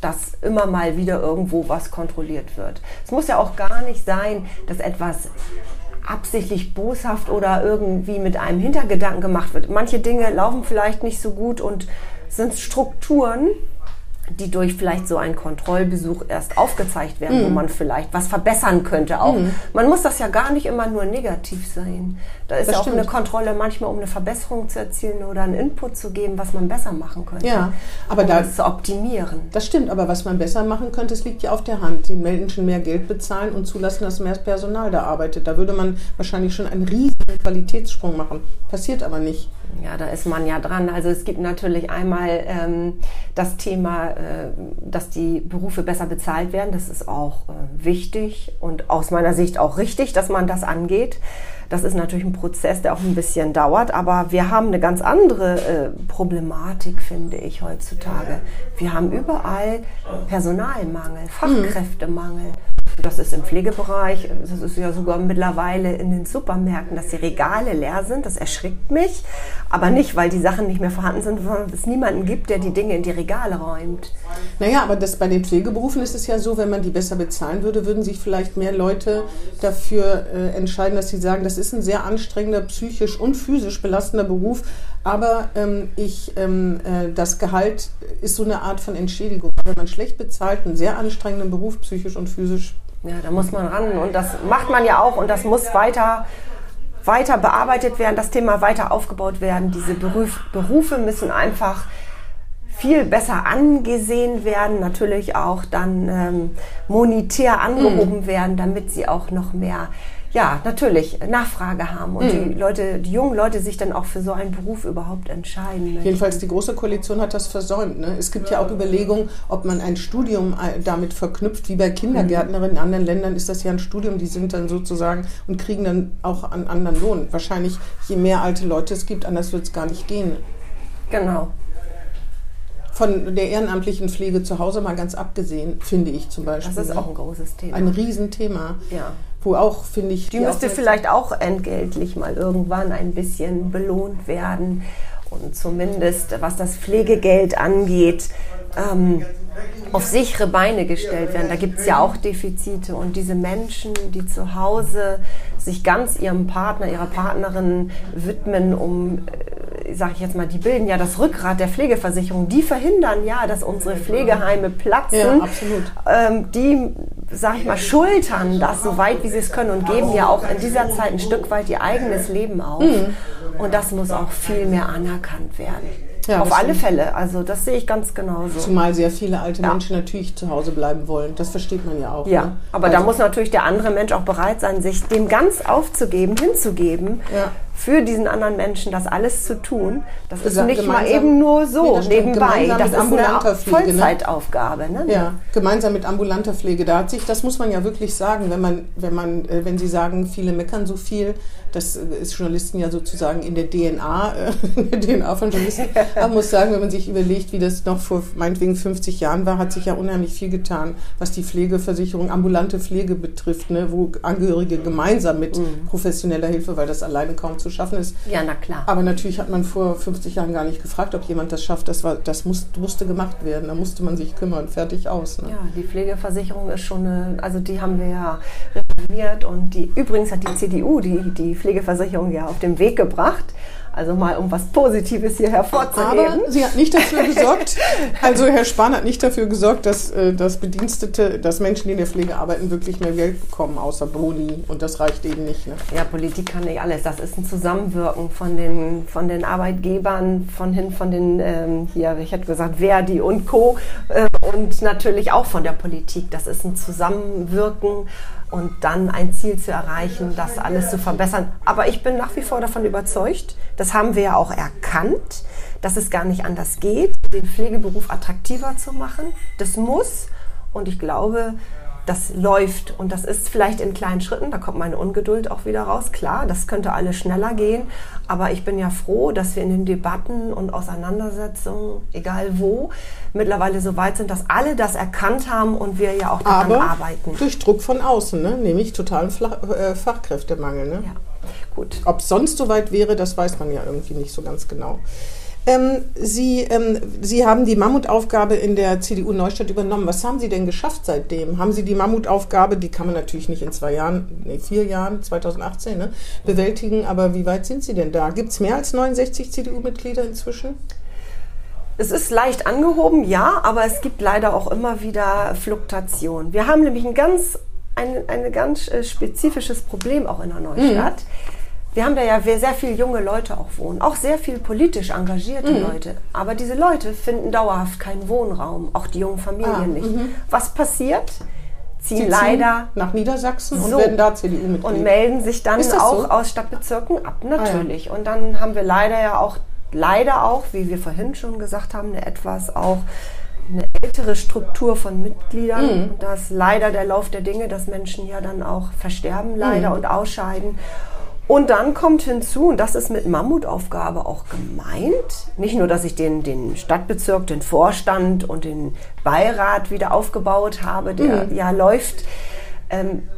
[SPEAKER 3] dass immer mal wieder irgendwo was kontrolliert wird. Es muss ja auch gar nicht sein, dass etwas absichtlich boshaft oder irgendwie mit einem Hintergedanken gemacht wird. Manche Dinge laufen vielleicht nicht so gut und sind Strukturen, die durch vielleicht so einen Kontrollbesuch erst aufgezeigt werden, mm. wo mhm. man vielleicht was verbessern könnte auch. Mm. Man muss das ja gar nicht immer nur negativ sein. Da ist das ja auch stimmt. eine Kontrolle manchmal, um eine Verbesserung zu erzielen oder einen Input zu geben, was man besser machen könnte.
[SPEAKER 2] Ja, aber um
[SPEAKER 3] da, das zu optimieren.
[SPEAKER 2] Das stimmt, aber was man besser machen könnte, es liegt ja auf der Hand. Den Menschen mehr Geld bezahlen und zulassen, dass mehr Personal da arbeitet. Da würde man wahrscheinlich schon einen riesigen Qualitätssprung machen. Passiert aber nicht.
[SPEAKER 3] Ja, da ist man ja dran. Also es gibt natürlich einmal ähm, das Thema, äh, dass die Berufe besser bezahlt werden. Das ist auch äh, wichtig und aus meiner Sicht auch richtig, dass man das angeht. Das ist natürlich ein Prozess, der auch ein bisschen dauert, aber wir haben eine ganz andere äh, Problematik, finde ich, heutzutage. Wir haben überall Personalmangel, Fachkräftemangel. Das ist im Pflegebereich, das ist ja sogar mittlerweile in den Supermärkten, dass die Regale leer sind. Das erschrickt mich. Aber nicht, weil die Sachen nicht mehr vorhanden sind, sondern es niemanden gibt, der die Dinge in die Regale räumt.
[SPEAKER 2] Naja, aber das, bei den Pflegeberufen ist es ja so, wenn man die besser bezahlen würde, würden sich vielleicht mehr Leute dafür äh, entscheiden, dass sie sagen, das ist ein sehr anstrengender, psychisch und physisch belastender Beruf, aber ähm, ich, ähm, äh, das Gehalt ist so eine Art von Entschädigung. Wenn man schlecht bezahlt, einen sehr anstrengenden Beruf, psychisch und physisch
[SPEAKER 3] ja, da muss man ran und das macht man ja auch und das muss weiter, weiter bearbeitet werden, das Thema weiter aufgebaut werden. Diese Beruf, Berufe müssen einfach viel besser angesehen werden, natürlich auch dann ähm, monetär angehoben mhm. werden, damit sie auch noch mehr ja, natürlich Nachfrage haben und mhm. die Leute, die jungen Leute sich dann auch für so einen Beruf überhaupt entscheiden.
[SPEAKER 2] Möchten. Jedenfalls die Große Koalition hat das versäumt. Ne? Es gibt ja auch Überlegungen, ob man ein Studium äh, damit verknüpft, wie bei Kindergärtnerinnen. In anderen Ländern ist das ja ein Studium, die sind dann sozusagen und kriegen dann auch einen anderen Lohn. Wahrscheinlich, je mehr alte Leute es gibt, anders wird es gar nicht gehen.
[SPEAKER 3] Genau
[SPEAKER 2] von der ehrenamtlichen Pflege zu Hause mal ganz abgesehen, finde ich zum Beispiel.
[SPEAKER 3] Das ist auch ein großes Thema.
[SPEAKER 2] Ein Riesenthema.
[SPEAKER 3] Ja
[SPEAKER 2] wo auch, finde ich.
[SPEAKER 3] Die, die müsste vielleicht auch entgeltlich mal irgendwann ein bisschen belohnt werden. Und zumindest, was das Pflegegeld angeht, ähm, auf sichere Beine gestellt werden. Da gibt es ja auch Defizite. Und diese Menschen, die zu Hause sich ganz ihrem Partner, ihrer Partnerin widmen, um, äh, sage ich jetzt mal, die bilden ja das Rückgrat der Pflegeversicherung. Die verhindern ja, dass unsere Pflegeheime platzen. Ja,
[SPEAKER 2] absolut.
[SPEAKER 3] Ähm, die, sage ich mal, schultern das so weit, wie sie es können und geben ja auch in dieser Zeit ein Stück weit ihr eigenes Leben auf. Mhm. Und das muss auch viel mehr anerkannt werden. Ja, Auf alle Fälle, also das sehe ich ganz genauso.
[SPEAKER 2] Zumal sehr viele alte ja. Menschen natürlich zu Hause bleiben wollen. Das versteht man ja auch.
[SPEAKER 3] Ja, ne? aber also da muss natürlich der andere Mensch auch bereit sein, sich dem ganz aufzugeben, hinzugeben, ja. Für diesen anderen Menschen das alles zu tun, das ist
[SPEAKER 2] Gesa-
[SPEAKER 3] nicht mal eben nur so
[SPEAKER 2] Nee,
[SPEAKER 3] nebenbei. Das ist eine
[SPEAKER 2] Pflege, ne?
[SPEAKER 3] Vollzeitaufgabe. Ne?
[SPEAKER 2] Ja, gemeinsam mit ambulanter Pflege. Da hat sich, das muss man ja wirklich sagen, wenn man, wenn man, äh, wenn Sie sagen, viele meckern so viel, das äh, ist Journalisten ja sozusagen in der DNA, äh, in der DNA von Journalisten. Man muss sagen, wenn man sich überlegt, wie das noch vor meinetwegen 50 Jahren war, hat sich ja unheimlich viel getan, was die Pflegeversicherung, ambulante Pflege betrifft, ne, wo Angehörige gemeinsam mit professioneller Hilfe, weil das alleine kaum zu schaffen ist,
[SPEAKER 3] Ja, na klar.
[SPEAKER 2] aber natürlich hat man vor 50 Jahren gar nicht gefragt, ob jemand das schafft. Das, war, das muss, musste gemacht werden. Da musste man sich kümmern. Fertig aus. Ne?
[SPEAKER 3] Ja, die Pflegeversicherung ist schon eine, also die haben wir ja reformiert und die, übrigens hat die CDU die, die Pflegeversicherung ja auf den Weg gebracht. Also mal um was Positives hier hervorzuheben.
[SPEAKER 2] Aber sie hat nicht dafür gesorgt, also Herr Spahn hat nicht dafür gesorgt, dass, äh, dass Bedienstete, dass Menschen, die in der Pflege arbeiten, wirklich mehr Geld bekommen, außer Boni. Und das reicht eben nicht. Ne?
[SPEAKER 3] Ja, Politik kann nicht alles. Das ist ein Zusammenwirken von den, von den Arbeitgebern, von hin, von den, ähm, hier, ich hätte gesagt, Verdi und Co. Äh, und natürlich auch von der Politik. Das ist ein Zusammenwirken und dann ein Ziel zu erreichen, das alles zu verbessern. Aber ich bin nach wie vor davon überzeugt, das haben wir ja auch erkannt, dass es gar nicht anders geht, den Pflegeberuf attraktiver zu machen. Das muss. Und ich glaube, das läuft und das ist vielleicht in kleinen Schritten, da kommt meine Ungeduld auch wieder raus. Klar, das könnte alles schneller gehen, aber ich bin ja froh, dass wir in den Debatten und Auseinandersetzungen, egal wo, mittlerweile so weit sind, dass alle das erkannt haben und wir ja auch daran
[SPEAKER 2] Aber
[SPEAKER 3] arbeiten.
[SPEAKER 2] durch Druck von außen, ne? nämlich totalen äh, Fachkräftemangel. Ne?
[SPEAKER 3] Ja, gut.
[SPEAKER 2] Ob es sonst so weit wäre, das weiß man ja irgendwie nicht so ganz genau. Ähm, Sie, ähm, Sie haben die Mammutaufgabe in der CDU Neustadt übernommen. Was haben Sie denn geschafft seitdem? Haben Sie die Mammutaufgabe, die kann man natürlich nicht in zwei Jahren, nee, vier Jahren, 2018, ne, bewältigen, aber wie weit sind Sie denn da? Gibt es mehr als 69 CDU-Mitglieder inzwischen?
[SPEAKER 3] Es ist leicht angehoben, ja, aber es gibt leider auch immer wieder Fluktuation. Wir haben nämlich ein ganz, ein, ein ganz äh, spezifisches Problem auch in der Neustadt. Wir haben da ja sehr viele junge Leute auch wohnen, auch sehr viel politisch engagierte Leute. Aber diese Leute finden dauerhaft keinen Wohnraum, auch die jungen Familien
[SPEAKER 2] Ah,
[SPEAKER 3] nicht. Was passiert? Ziehen
[SPEAKER 2] Sie ziehen
[SPEAKER 3] leider
[SPEAKER 2] nach Niedersachsen und
[SPEAKER 3] So.
[SPEAKER 2] werden da CDU-Mitglied.
[SPEAKER 3] und melden sich dann auch
[SPEAKER 2] so?
[SPEAKER 3] aus Stadtbezirken ab, natürlich. Und dann haben wir leider ja auch, leider auch, wie wir vorhin schon gesagt haben, eine etwas auch eine ältere Struktur von Mitgliedern.
[SPEAKER 2] Mhm.
[SPEAKER 3] Und das ist leider der Lauf der Dinge, dass Menschen ja dann auch versterben leider
[SPEAKER 2] Mhm.
[SPEAKER 3] und ausscheiden. Und dann kommt hinzu, und das ist mit Mammutaufgabe auch gemeint, nicht nur, dass ich den, den Stadtbezirk, den Vorstand und den Beirat wieder aufgebaut habe, der
[SPEAKER 2] Mhm.
[SPEAKER 3] ja läuft. Ähm,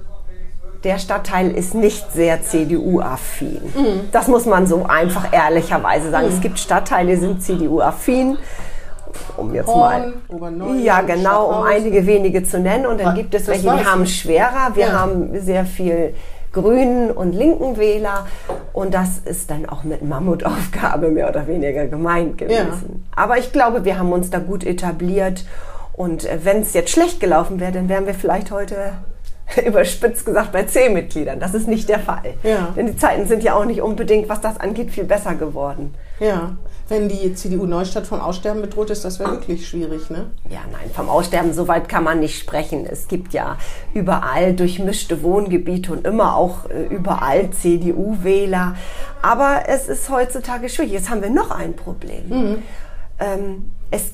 [SPEAKER 3] der Stadtteil ist nicht sehr CDU-affin.
[SPEAKER 2] Mhm.
[SPEAKER 3] Das muss man so einfach ehrlicherweise sagen. Es gibt Stadtteile, die sind CDU-affin. Um jetzt mal. Ja, genau, um einige wenige zu nennen. Und dann gibt es welche, die haben es schwerer. Wir
[SPEAKER 2] Ja.
[SPEAKER 3] haben sehr viel Grünen und linken Wähler. Und das ist dann auch mit Mammutaufgabe mehr oder weniger gemeint gewesen. Aber ich glaube, wir haben uns da gut etabliert. Und äh, wenn es jetzt schlecht gelaufen wäre, dann wären wir vielleicht heute überspitzt gesagt bei zehn Mitgliedern. Das ist nicht der Fall.
[SPEAKER 2] Ja.
[SPEAKER 3] Denn die Zeiten sind ja auch nicht unbedingt, was das angeht, viel besser geworden.
[SPEAKER 2] Ja, wenn die CDU Neustadt vom Aussterben bedroht ist, das wäre wirklich schwierig, ne?
[SPEAKER 3] Ja, nein, vom Aussterben so weit kann man nicht sprechen. Es gibt ja überall durchmischte Wohngebiete und immer auch äh, überall CDU-Wähler. Aber es ist heutzutage schwierig. Jetzt haben wir noch ein Problem. Ähm, es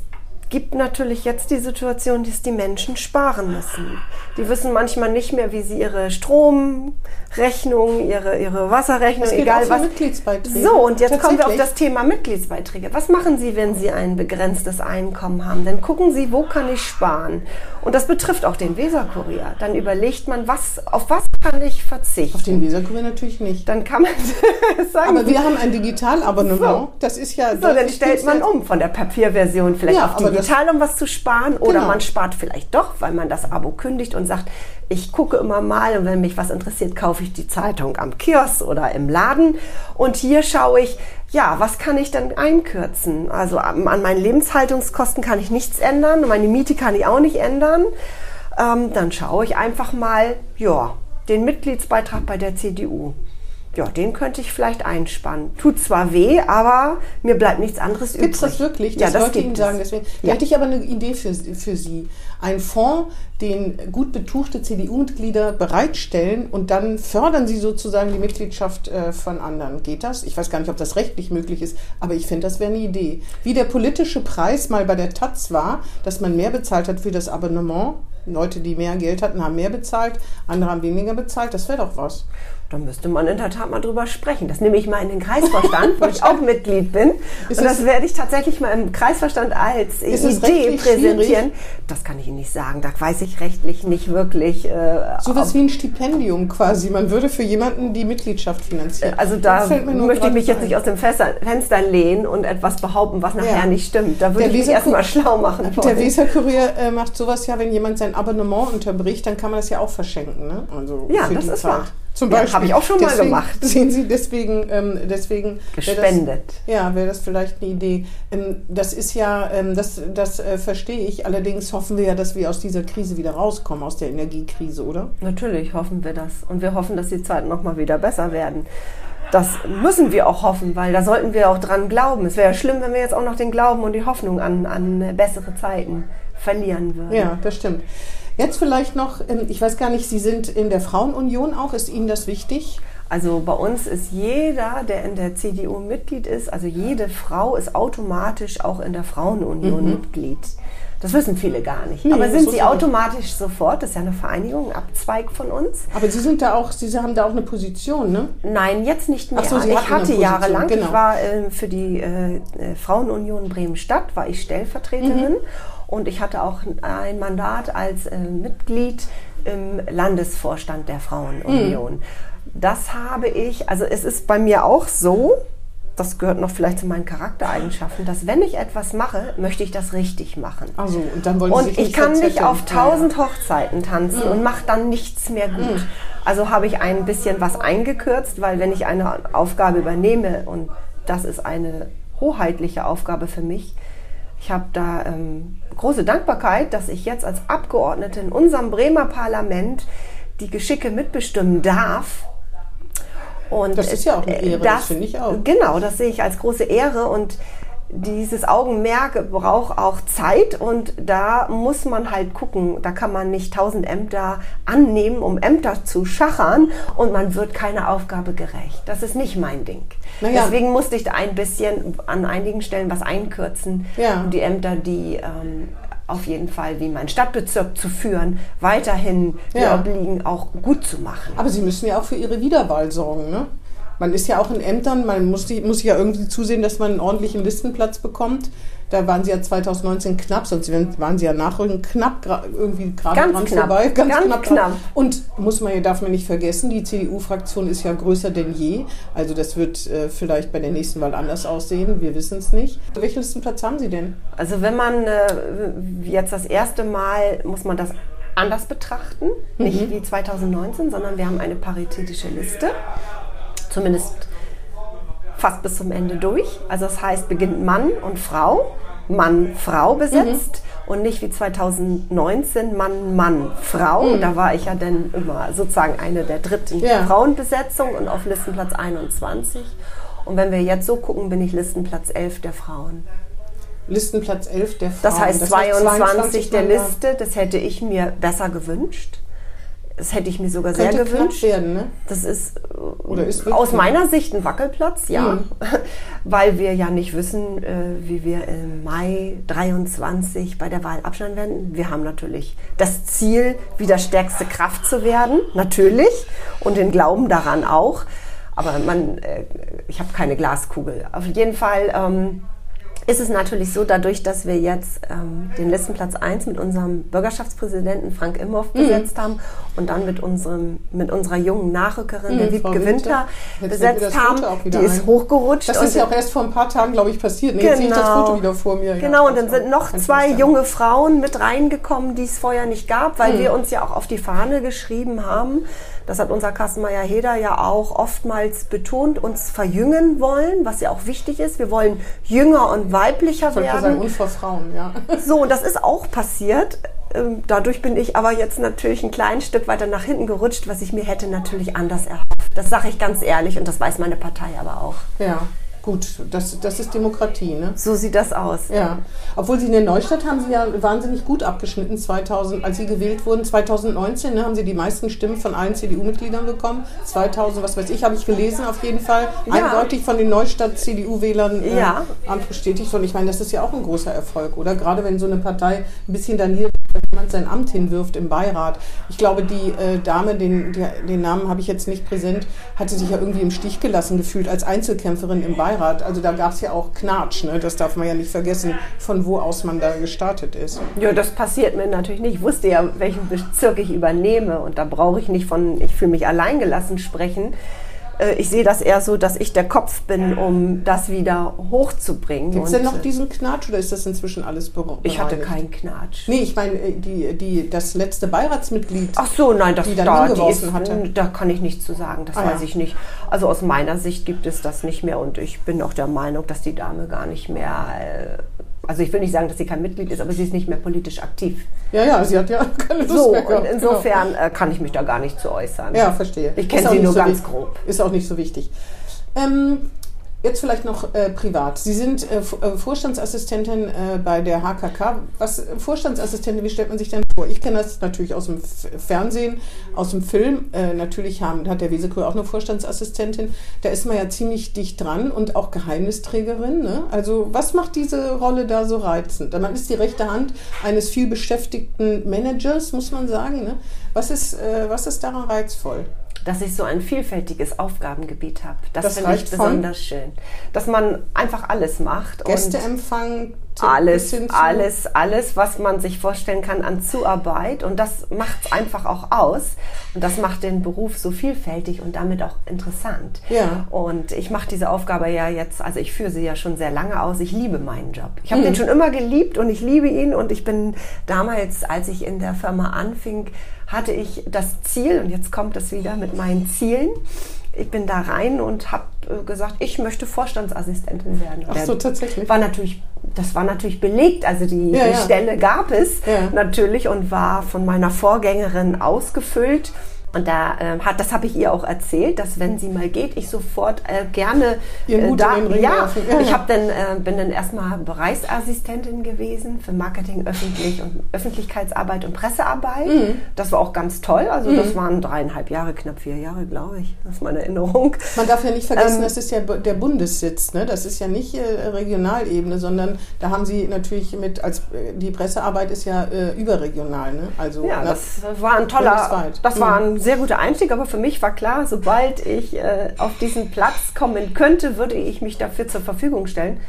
[SPEAKER 3] gibt natürlich jetzt die Situation, dass die Menschen sparen müssen. Die wissen manchmal nicht mehr, wie sie ihre Stromrechnung, ihre, ihre Wasserrechnung, egal was.
[SPEAKER 2] Mitgliedsbeiträge.
[SPEAKER 3] So, und jetzt kommen wir auf das Thema Mitgliedsbeiträge. Was machen Sie, wenn Sie ein begrenztes Einkommen haben? Dann gucken Sie, wo kann ich sparen? Und das betrifft auch den Weserkurier. Dann überlegt man, was, auf was kann ich verzichten?
[SPEAKER 2] Auf den Weserkurier natürlich nicht.
[SPEAKER 3] dann kann man sagen,
[SPEAKER 2] Aber wir haben ein Digitalabonnement.
[SPEAKER 3] So.
[SPEAKER 2] Das ist ja.
[SPEAKER 3] so, dann stellt man um von der Papierversion vielleicht
[SPEAKER 2] Ja,
[SPEAKER 3] auf
[SPEAKER 2] aber
[SPEAKER 3] digital, um was zu sparen. Oder
[SPEAKER 2] Genau.
[SPEAKER 3] man spart vielleicht doch, weil man das Abo kündigt und sagt, ich gucke immer mal und wenn mich was interessiert, kaufe ich die Zeitung am Kiosk oder im Laden. Und hier schaue ich, ja, was kann ich dann einkürzen? Also an an meinen Lebenshaltungskosten kann ich nichts ändern, meine Miete kann ich auch nicht ändern. Ähm, dann schaue ich einfach mal, ja, den Mitgliedsbeitrag bei der CDU. Ja, den könnte ich vielleicht einspannen. Tut zwar weh, aber mir bleibt nichts anderes übrig.
[SPEAKER 2] Gibt es das wirklich?
[SPEAKER 3] Ja,
[SPEAKER 2] Das
[SPEAKER 3] das
[SPEAKER 2] wollte ich
[SPEAKER 3] gibt
[SPEAKER 2] Ihnen sagen.
[SPEAKER 3] es.
[SPEAKER 2] Deswegen da
[SPEAKER 3] Ja.
[SPEAKER 2] hätte ich aber eine Idee für, für Sie. Ein Fonds, den gut betuchte CDU-Mitglieder bereitstellen und dann fördern Sie sozusagen die Mitgliedschaft äh, von anderen. Geht das? Ich weiß gar nicht, ob das rechtlich möglich ist, aber ich finde, das wäre eine Idee. Wie der politische Preis mal bei der Taz war, dass man mehr bezahlt hat für das Abonnement. Leute, die mehr Geld hatten, haben mehr bezahlt, andere haben weniger bezahlt. Das wäre doch was.
[SPEAKER 3] Da müsste man in der Tat mal drüber sprechen. Das nehme ich mal in den Kreisvorstand, wo ich auch Mitglied bin.
[SPEAKER 2] Ist
[SPEAKER 3] und
[SPEAKER 2] es-
[SPEAKER 3] das werde ich tatsächlich mal im Kreisvorstand als Idee präsentieren.
[SPEAKER 2] schwierig?
[SPEAKER 3] Das kann ich Ihnen nicht sagen. Da weiß ich rechtlich nicht wirklich. Äh,
[SPEAKER 2] Sowas wie ein Stipendium quasi. Man würde für jemanden die Mitgliedschaft finanzieren.
[SPEAKER 3] also da
[SPEAKER 2] Das
[SPEAKER 3] möchte ich mich jetzt
[SPEAKER 2] ein.
[SPEAKER 3] nicht aus dem Fenster, lehnen und etwas behaupten, was nachher
[SPEAKER 2] Ja.
[SPEAKER 3] nicht stimmt. Da würde
[SPEAKER 2] Der
[SPEAKER 3] ich mich erstmal schlau machen
[SPEAKER 2] Der. Weserkurier äh, macht sowas ja, wenn jemand sein Abonnement unterbricht, dann kann man das ja auch verschenken. Ne? Also
[SPEAKER 3] Ja,
[SPEAKER 2] für
[SPEAKER 3] das
[SPEAKER 2] die
[SPEAKER 3] ist
[SPEAKER 2] Zeit.
[SPEAKER 3] wahr.
[SPEAKER 2] Zum
[SPEAKER 3] Ja,
[SPEAKER 2] Beispiel.
[SPEAKER 3] habe ich auch schon mal
[SPEAKER 2] deswegen,
[SPEAKER 3] gemacht.
[SPEAKER 2] Sehen Sie, deswegen, ähm, deswegen wär
[SPEAKER 3] Gespendet.
[SPEAKER 2] Das, ja, wäre das vielleicht eine Idee. Ähm, das ist ja, ähm, das, das äh, verstehe ich. Allerdings hoffen wir ja, dass wir aus dieser Krise wieder rauskommen, aus der Energiekrise, oder?
[SPEAKER 3] Natürlich hoffen wir das. Und wir hoffen, dass die Zeiten nochmal wieder besser werden. Das müssen wir auch hoffen, weil da sollten wir auch dran glauben. Es wäre ja schlimm, wenn wir jetzt auch noch den Glauben und die Hoffnung an, an bessere Zeiten verlieren würden.
[SPEAKER 2] Ja, das stimmt. Jetzt vielleicht noch, ähm, ich weiß gar nicht, Sie sind in der Frauenunion auch. Ist Ihnen das wichtig?
[SPEAKER 3] Also bei uns ist jeder, der in der CDU Mitglied ist, also jede Frau ist automatisch auch in der Frauenunion Mitglied. Das wissen viele gar nicht.
[SPEAKER 2] Mhm. Nee,
[SPEAKER 3] Aber sind sie
[SPEAKER 2] ich nicht.
[SPEAKER 3] automatisch sofort? Das ist ja eine Vereinigung, ein Abzweig von uns.
[SPEAKER 2] Aber Sie sind da auch, Sie haben da auch eine Position, ne?
[SPEAKER 3] Nein, jetzt nicht mehr.
[SPEAKER 2] Ach so, Sie
[SPEAKER 3] ich hatte jahrelang,
[SPEAKER 2] genau.
[SPEAKER 3] ich war äh, für die äh, äh, Frauenunion Bremen-Stadt, war ich Stellvertreterin
[SPEAKER 2] Mhm.
[SPEAKER 3] Und ich hatte auch ein Mandat als äh, Mitglied im Landesvorstand der Frauenunion.
[SPEAKER 2] Mhm.
[SPEAKER 3] Das habe ich, also es ist bei mir auch so, das gehört noch vielleicht zu meinen Charaktereigenschaften, dass wenn ich etwas mache, möchte ich das richtig machen.
[SPEAKER 2] Also, und dann wollen
[SPEAKER 3] Und ich
[SPEAKER 2] nicht
[SPEAKER 3] kann nicht auf tausend Hochzeiten tanzen und mache dann nichts mehr gut. Also habe ich ein bisschen was eingekürzt, weil wenn ich eine Aufgabe übernehme und das ist eine hoheitliche Aufgabe für mich, ich habe da ähm, große Dankbarkeit, dass ich jetzt als Abgeordnete in unserem Bremer Parlament die Geschicke mitbestimmen darf. Und
[SPEAKER 2] Das ist ja auch eine
[SPEAKER 3] äh,
[SPEAKER 2] Ehre, das finde ich auch.
[SPEAKER 3] Genau, das sehe ich als große Ehre und dieses Augenmerk braucht auch Zeit und da muss man halt gucken, da kann man nicht tausend Ämter annehmen, um Ämter zu schachern und man wird keiner Aufgabe gerecht. Das ist nicht mein Ding.
[SPEAKER 2] Naja.
[SPEAKER 3] Deswegen musste ich da ein bisschen an einigen Stellen was einkürzen,
[SPEAKER 2] Ja.
[SPEAKER 3] um die Ämter, die ähm, auf jeden Fall wie mein Stadtbezirk zu führen, weiterhin
[SPEAKER 2] Ja.
[SPEAKER 3] obliegen, auch gut zu machen.
[SPEAKER 2] Aber Sie müssen ja auch für Ihre Wiederwahl sorgen, ne? Man ist ja auch in Ämtern, man muss, die, muss ja irgendwie zusehen, dass man einen ordentlichen Listenplatz bekommt. Da waren Sie ja 2019 knapp, sonst waren Sie ja nachrückend knapp, irgendwie gerade
[SPEAKER 3] Ganz
[SPEAKER 2] dran
[SPEAKER 3] knapp,
[SPEAKER 2] vorbei.
[SPEAKER 3] ganz
[SPEAKER 2] dran.
[SPEAKER 3] knapp.
[SPEAKER 2] Und muss man ja, darf man nicht vergessen, die CDU-Fraktion ist ja größer denn je. Also das wird äh, vielleicht bei der nächsten Wahl anders aussehen, wir wissen es nicht. Welchen Listenplatz haben Sie denn?
[SPEAKER 3] Also wenn man äh, jetzt das erste Mal, muss man das anders betrachten, nicht wie 2019, sondern wir haben eine paritätische Liste, zumindest fast bis zum Ende durch. Also das heißt, beginnt Mann und Frau, Mann, Frau besetzt und nicht wie 2019 Mann, Mann, Frau. Da war ich ja dann immer sozusagen eine der dritten
[SPEAKER 2] Ja.
[SPEAKER 3] Frauenbesetzung und auf Listenplatz 21. Und wenn wir jetzt so gucken, bin ich Listenplatz 11 der Frauen.
[SPEAKER 2] Listenplatz 11 der Frauen.
[SPEAKER 3] Das heißt 22 der
[SPEAKER 2] Mandate.
[SPEAKER 3] Liste, das hätte ich mir besser gewünscht. Das hätte ich mir sogar sehr gewünscht.
[SPEAKER 2] werden, ne?
[SPEAKER 3] Das ist
[SPEAKER 2] ist
[SPEAKER 3] aus meiner Sicht ein Wackelplatz, ja.
[SPEAKER 2] Mhm.
[SPEAKER 3] Weil wir ja nicht wissen, äh, wie wir im Mai 23 bei der Wahl abschneiden werden. Wir haben natürlich das Ziel, wieder stärkste Kraft zu werden, natürlich. Und den Glauben daran auch. Aber man, äh, ich habe keine Glaskugel. Auf jeden Fall ähm, ist es natürlich so, dadurch, dass wir jetzt ähm, den Listenplatz 1 mit unserem Bürgerschaftspräsidenten Frank Imhoff
[SPEAKER 2] Mhm.
[SPEAKER 3] besetzt haben und dann mit, unserem, mit unserer jungen Nachrückerin, der
[SPEAKER 2] Mhm, Frau
[SPEAKER 3] Wiebke
[SPEAKER 2] Winter.
[SPEAKER 3] Besetzt haben. Die ist
[SPEAKER 2] ein.
[SPEAKER 3] hochgerutscht.
[SPEAKER 2] Das
[SPEAKER 3] und
[SPEAKER 2] ist ja auch erst vor ein paar Tagen, glaube ich, passiert. Nee, Jetzt sehe ich das Foto wieder vor mir. Ja,
[SPEAKER 3] Genau, und
[SPEAKER 2] das
[SPEAKER 3] dann sind noch zwei junge Frauen mit reingekommen, die es vorher nicht gab, weil
[SPEAKER 2] Mhm.
[SPEAKER 3] wir uns ja auch auf die Fahne geschrieben haben. Das hat unser Kastenmeier Heder ja auch oftmals betont, uns verjüngen wollen, was ja auch wichtig ist. Wir wollen jünger und weiblicher
[SPEAKER 2] Ich
[SPEAKER 3] werden.
[SPEAKER 2] sagen, und vor Frauen, ja.
[SPEAKER 3] So, und das ist auch passiert. Ähm, Dadurch bin ich aber jetzt natürlich ein kleines Stück weiter nach hinten gerutscht, was ich mir hätte natürlich anders erhofft. Das sage ich ganz ehrlich und das weiß meine Partei aber auch.
[SPEAKER 2] Ja. Gut, das, das ist Demokratie, ne?
[SPEAKER 3] So sieht das aus.
[SPEAKER 2] Ja. Obwohl Sie in der Neustadt haben Sie ja wahnsinnig gut abgeschnitten 2000, als Sie gewählt wurden. 2019 ne, haben Sie die meisten Stimmen von allen CDU-Mitgliedern bekommen. 2000, was weiß ich, habe ich gelesen auf jeden Fall.
[SPEAKER 3] Ja.
[SPEAKER 2] Eindeutig von den Neustadt-CDU-Wählern äh,
[SPEAKER 3] Ja.
[SPEAKER 2] bestätigt. Und ich meine, das ist ja auch ein großer Erfolg, oder? Gerade wenn so eine Partei ein bisschen dann hier jemand sein Amt hinwirft im Beirat. Ich glaube, die äh, Dame, den, die, den Namen habe ich jetzt nicht präsent, hatte sich ja irgendwie im Stich gelassen gefühlt als Einzelkämpferin im Beirat. Also da gab es ja auch Knatsch, ne? das darf man ja nicht vergessen, von wo aus man da gestartet ist.
[SPEAKER 3] Ja, das passiert mir natürlich nicht. Ich wusste ja, welchen Bezirk ich übernehme und da brauche ich nicht von, ich fühle mich alleingelassen sprechen. Äh, Ich sehe das eher so, dass ich der Kopf bin, um das wieder hochzubringen.
[SPEAKER 2] Gibt es denn noch diesen Knatsch oder ist das inzwischen alles bereinigt?
[SPEAKER 3] Ich hatte keinen Knatsch.
[SPEAKER 2] Nee, ich meine, äh, die, die, das letzte Beiratsmitglied.
[SPEAKER 3] Ach so, nein, das
[SPEAKER 2] die dann
[SPEAKER 3] da, die ist,
[SPEAKER 2] hatte.
[SPEAKER 3] da kann ich nichts zu sagen, das
[SPEAKER 2] Ah,
[SPEAKER 3] weiß
[SPEAKER 2] ja.
[SPEAKER 3] ich nicht. Also aus meiner Sicht gibt es das nicht mehr und ich bin auch der Meinung, dass die Dame gar nicht mehr, äh, also ich will nicht sagen, dass sie kein Mitglied ist, aber sie ist nicht mehr politisch aktiv.
[SPEAKER 2] Ja, ja, sie hat ja keine Lust
[SPEAKER 3] So,
[SPEAKER 2] mehr
[SPEAKER 3] und
[SPEAKER 2] gehabt.
[SPEAKER 3] insofern äh, kann ich mich da gar nicht zu äußern.
[SPEAKER 2] Genau. Ja, verstehe.
[SPEAKER 3] Ich kenne sie nur
[SPEAKER 2] so
[SPEAKER 3] ganz grob.
[SPEAKER 2] Ist auch nicht so wichtig. Ähm, jetzt vielleicht noch äh, privat. Sie sind äh, äh, Vorstandsassistentin äh, bei der HKK. Was äh, Vorstandsassistentin, wie stellt man sich denn vor? Ich kenne das natürlich aus dem F Fernsehen, aus dem Film. Äh, natürlich haben, hat der Wesekur auch eine Vorstandsassistentin. Da ist man ja ziemlich dicht dran und auch Geheimnisträgerin. Ne? Also was macht diese Rolle da so reizend? Man ist die rechte Hand eines viel beschäftigten Managers, muss man sagen. Ne? Was, ist, was ist daran reizvoll?
[SPEAKER 3] Dass ich so ein vielfältiges Aufgabengebiet habe. Das,
[SPEAKER 2] Das
[SPEAKER 3] finde ich besonders schön. Dass man einfach alles macht.
[SPEAKER 2] Gästeempfang,
[SPEAKER 3] alles, alles, alles, was man sich vorstellen kann an Zuarbeit. Und das macht es einfach auch aus. Und das macht den Beruf so vielfältig und damit auch interessant.
[SPEAKER 2] Ja.
[SPEAKER 3] Und ich mache diese Aufgabe ja jetzt, also ich führe sie ja schon sehr lange aus. Ich liebe meinen Job. Ich
[SPEAKER 2] Mhm.
[SPEAKER 3] habe den schon immer geliebt und ich liebe ihn. Und ich bin damals, als ich in der Firma anfing, hatte ich das Ziel, und jetzt kommt es wieder mit meinen Zielen. Ich bin da rein und habe äh, gesagt, ich möchte Vorstandsassistentin werden.
[SPEAKER 2] Ach so, tatsächlich.
[SPEAKER 3] War natürlich, das war natürlich belegt. Also die,
[SPEAKER 2] Ja,
[SPEAKER 3] die
[SPEAKER 2] ja.
[SPEAKER 3] Stelle gab es
[SPEAKER 2] Ja.
[SPEAKER 3] natürlich und war von meiner Vorgängerin ausgefüllt. Und da äh, hat, das habe ich ihr auch erzählt, dass wenn sie mal geht, ich sofort äh, gerne
[SPEAKER 2] Ihren Hut
[SPEAKER 3] da, ja.
[SPEAKER 2] Ja,
[SPEAKER 3] ich habe dann äh, bin dann erstmal Bereichsassistentin gewesen für Marketing, öffentlich und Öffentlichkeitsarbeit und Pressearbeit.
[SPEAKER 2] Mhm.
[SPEAKER 3] Das war auch ganz toll. Also das waren dreieinhalb Jahre, knapp vier Jahre, glaube ich. Das ist meine Erinnerung.
[SPEAKER 2] Man darf ja nicht vergessen,
[SPEAKER 3] Ähm,
[SPEAKER 2] das ist ja der Bundessitz. Ne? Das ist ja nicht äh, Regionalebene, sondern da haben Sie natürlich mit, als äh, die Pressearbeit ist ja äh, überregional. Ne? Also
[SPEAKER 3] Ja, das war ein toller,
[SPEAKER 2] bundesweit.
[SPEAKER 3] das war
[SPEAKER 2] Mhm.
[SPEAKER 3] ein sehr guter Einstieg, aber für mich war klar, sobald ich äh, auf diesen Platz kommen könnte, würde ich mich dafür zur Verfügung stellen.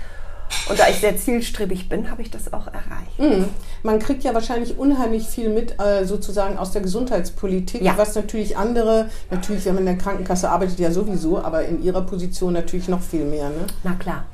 [SPEAKER 3] Und da ich sehr zielstrebig bin, habe ich das auch erreicht.
[SPEAKER 2] Mhm. Man kriegt ja wahrscheinlich unheimlich viel mit, äh, sozusagen aus der Gesundheitspolitik,
[SPEAKER 3] Ja.
[SPEAKER 2] was natürlich andere, natürlich, wenn man in der Krankenkasse arbeitet, ja sowieso, aber in Ihrer Position natürlich noch viel mehr. Ne?
[SPEAKER 3] Na klar.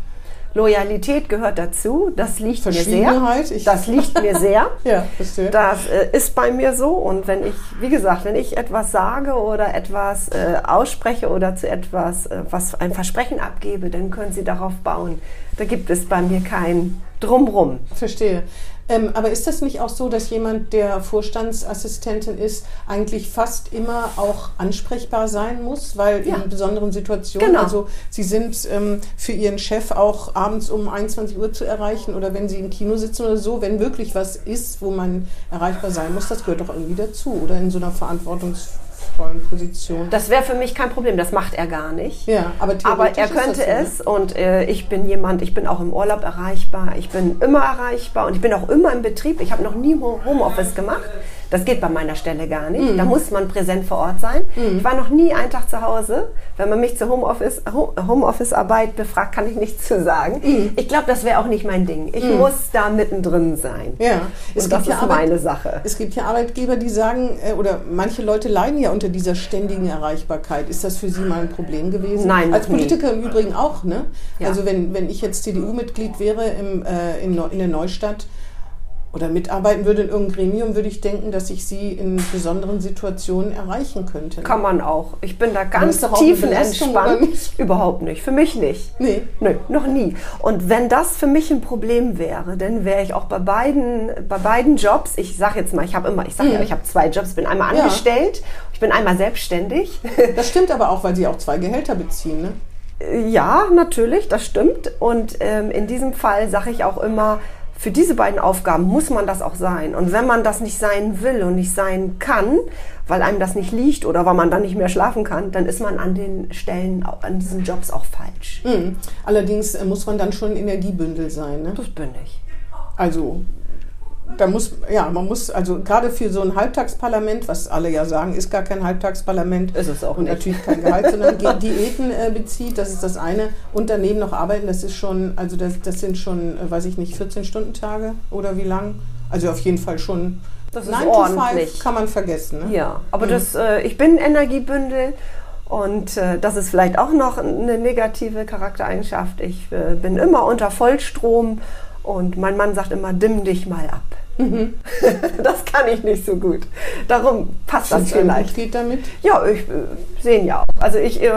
[SPEAKER 3] Loyalität gehört dazu. Das liegt mir sehr.
[SPEAKER 2] Ich-
[SPEAKER 3] Das liegt mir sehr.
[SPEAKER 2] Ja, verstehe.
[SPEAKER 3] Das äh, ist bei mir so und wenn ich, wie gesagt, wenn ich etwas sage oder etwas äh, ausspreche oder zu etwas, äh, was ein Versprechen abgebe, dann können Sie darauf bauen. Da gibt es bei mir kein Drumrum.
[SPEAKER 2] Verstehe. Ähm, aber ist das nicht auch so, dass jemand, der Vorstandsassistentin ist, eigentlich fast immer auch ansprechbar sein muss, weil
[SPEAKER 3] Ja.
[SPEAKER 2] in besonderen Situationen,
[SPEAKER 3] Genau.
[SPEAKER 2] also Sie sind ähm, für Ihren Chef auch abends um 21 Uhr zu erreichen oder wenn Sie im Kino sitzen oder so, wenn wirklich was ist, wo man erreichbar sein muss, das gehört doch irgendwie dazu oder in so einer verantwortungsvollen Position.
[SPEAKER 3] Das wäre für mich kein Problem, das macht er gar nicht.
[SPEAKER 2] ja, aber
[SPEAKER 3] Aber er könnte
[SPEAKER 2] so, ne?
[SPEAKER 3] es und äh, ich bin jemand, ich bin auch im Urlaub erreichbar, ich bin immer erreichbar und ich bin auch immer im Betrieb. Ich habe noch nie Ho- Homeoffice gemacht. Das geht bei meiner Stelle gar
[SPEAKER 2] Mhm.
[SPEAKER 3] nicht. Da muss man präsent vor Ort sein. Ich war noch nie einen Tag zu Hause. Wenn man mich zur Homeoffice, Ho- Homeoffice-Arbeit befragt, kann ich nichts zu sagen.
[SPEAKER 2] Mhm.
[SPEAKER 3] Ich glaube, das wäre auch nicht mein Ding. Ich muss da mittendrin sein.
[SPEAKER 2] Ja,
[SPEAKER 3] Und das ist
[SPEAKER 2] Arbeit-
[SPEAKER 3] meine Sache.
[SPEAKER 2] Es gibt ja Arbeitgeber, die sagen, äh, oder manche Leute leiden ja unter dieser ständigen Erreichbarkeit. Ist das für Sie mal ein Problem gewesen?
[SPEAKER 3] Nein,
[SPEAKER 2] Als
[SPEAKER 3] noch nie.
[SPEAKER 2] Politiker im Übrigen auch, ne?
[SPEAKER 3] Ja.
[SPEAKER 2] Also wenn, wenn ich jetzt CDU-Mitglied wäre im, äh, in, in der Neustadt, oder mitarbeiten würde in irgendeinem Gremium, würde ich denken, dass ich sie in besonderen Situationen erreichen könnte.
[SPEAKER 3] Kann man auch. Ich bin da ganz tiefenentspannt.
[SPEAKER 2] nicht?
[SPEAKER 3] Überhaupt nicht. Für mich nicht.
[SPEAKER 2] Nee.
[SPEAKER 3] Nö, noch nie. Und wenn das für mich ein Problem wäre, dann wäre ich auch bei beiden, bei beiden Jobs, ich sage jetzt mal, ich habe immer, ich sage ja, ich habe zwei Jobs, bin einmal
[SPEAKER 2] Mhm. Ja.
[SPEAKER 3] angestellt, ich bin einmal selbstständig.
[SPEAKER 2] Das stimmt aber auch, weil sie auch zwei Gehälter beziehen. Ne?
[SPEAKER 3] Ja, natürlich, das stimmt. Und ähm, in diesem Fall sage ich auch immer, für diese beiden Aufgaben muss man das auch sein. Und wenn man das nicht sein will und nicht sein kann, weil einem das nicht liegt oder weil man dann nicht mehr schlafen kann, dann ist man an den Stellen, an diesen Jobs auch falsch.
[SPEAKER 2] Mhm. Allerdings äh, muss man dann schon Energiebündel sein. Ne?
[SPEAKER 3] Das bin ich.
[SPEAKER 2] Also da muss, ja, man muss, also gerade für so ein Halbtagsparlament, was alle ja sagen, ist gar kein Halbtagsparlament.
[SPEAKER 3] Ist es auch
[SPEAKER 2] und
[SPEAKER 3] nicht.
[SPEAKER 2] natürlich kein Gehalt, sondern Diäten äh, bezieht, das ist das eine. Und daneben noch arbeiten, das ist schon, also das, das sind schon, äh, weiß ich nicht, 14-Stunden-Tage oder wie lang? Also auf jeden Fall schon.
[SPEAKER 3] Das ist
[SPEAKER 2] 9 to
[SPEAKER 3] ordentlich.
[SPEAKER 2] 5 kann man vergessen. Ne?
[SPEAKER 3] Ja, aber das, äh, ich bin Energiebündel und äh, das ist vielleicht auch noch eine negative Charaktereigenschaft. Ich äh, bin immer unter Vollstrom und mein Mann sagt immer, dimm dich mal ab. das kann ich nicht so gut. Darum passt das
[SPEAKER 2] Wenn's einem
[SPEAKER 3] vielleicht.
[SPEAKER 2] gut geht damit.
[SPEAKER 3] Ja, ich äh, sehen ja auch. Also ich, äh,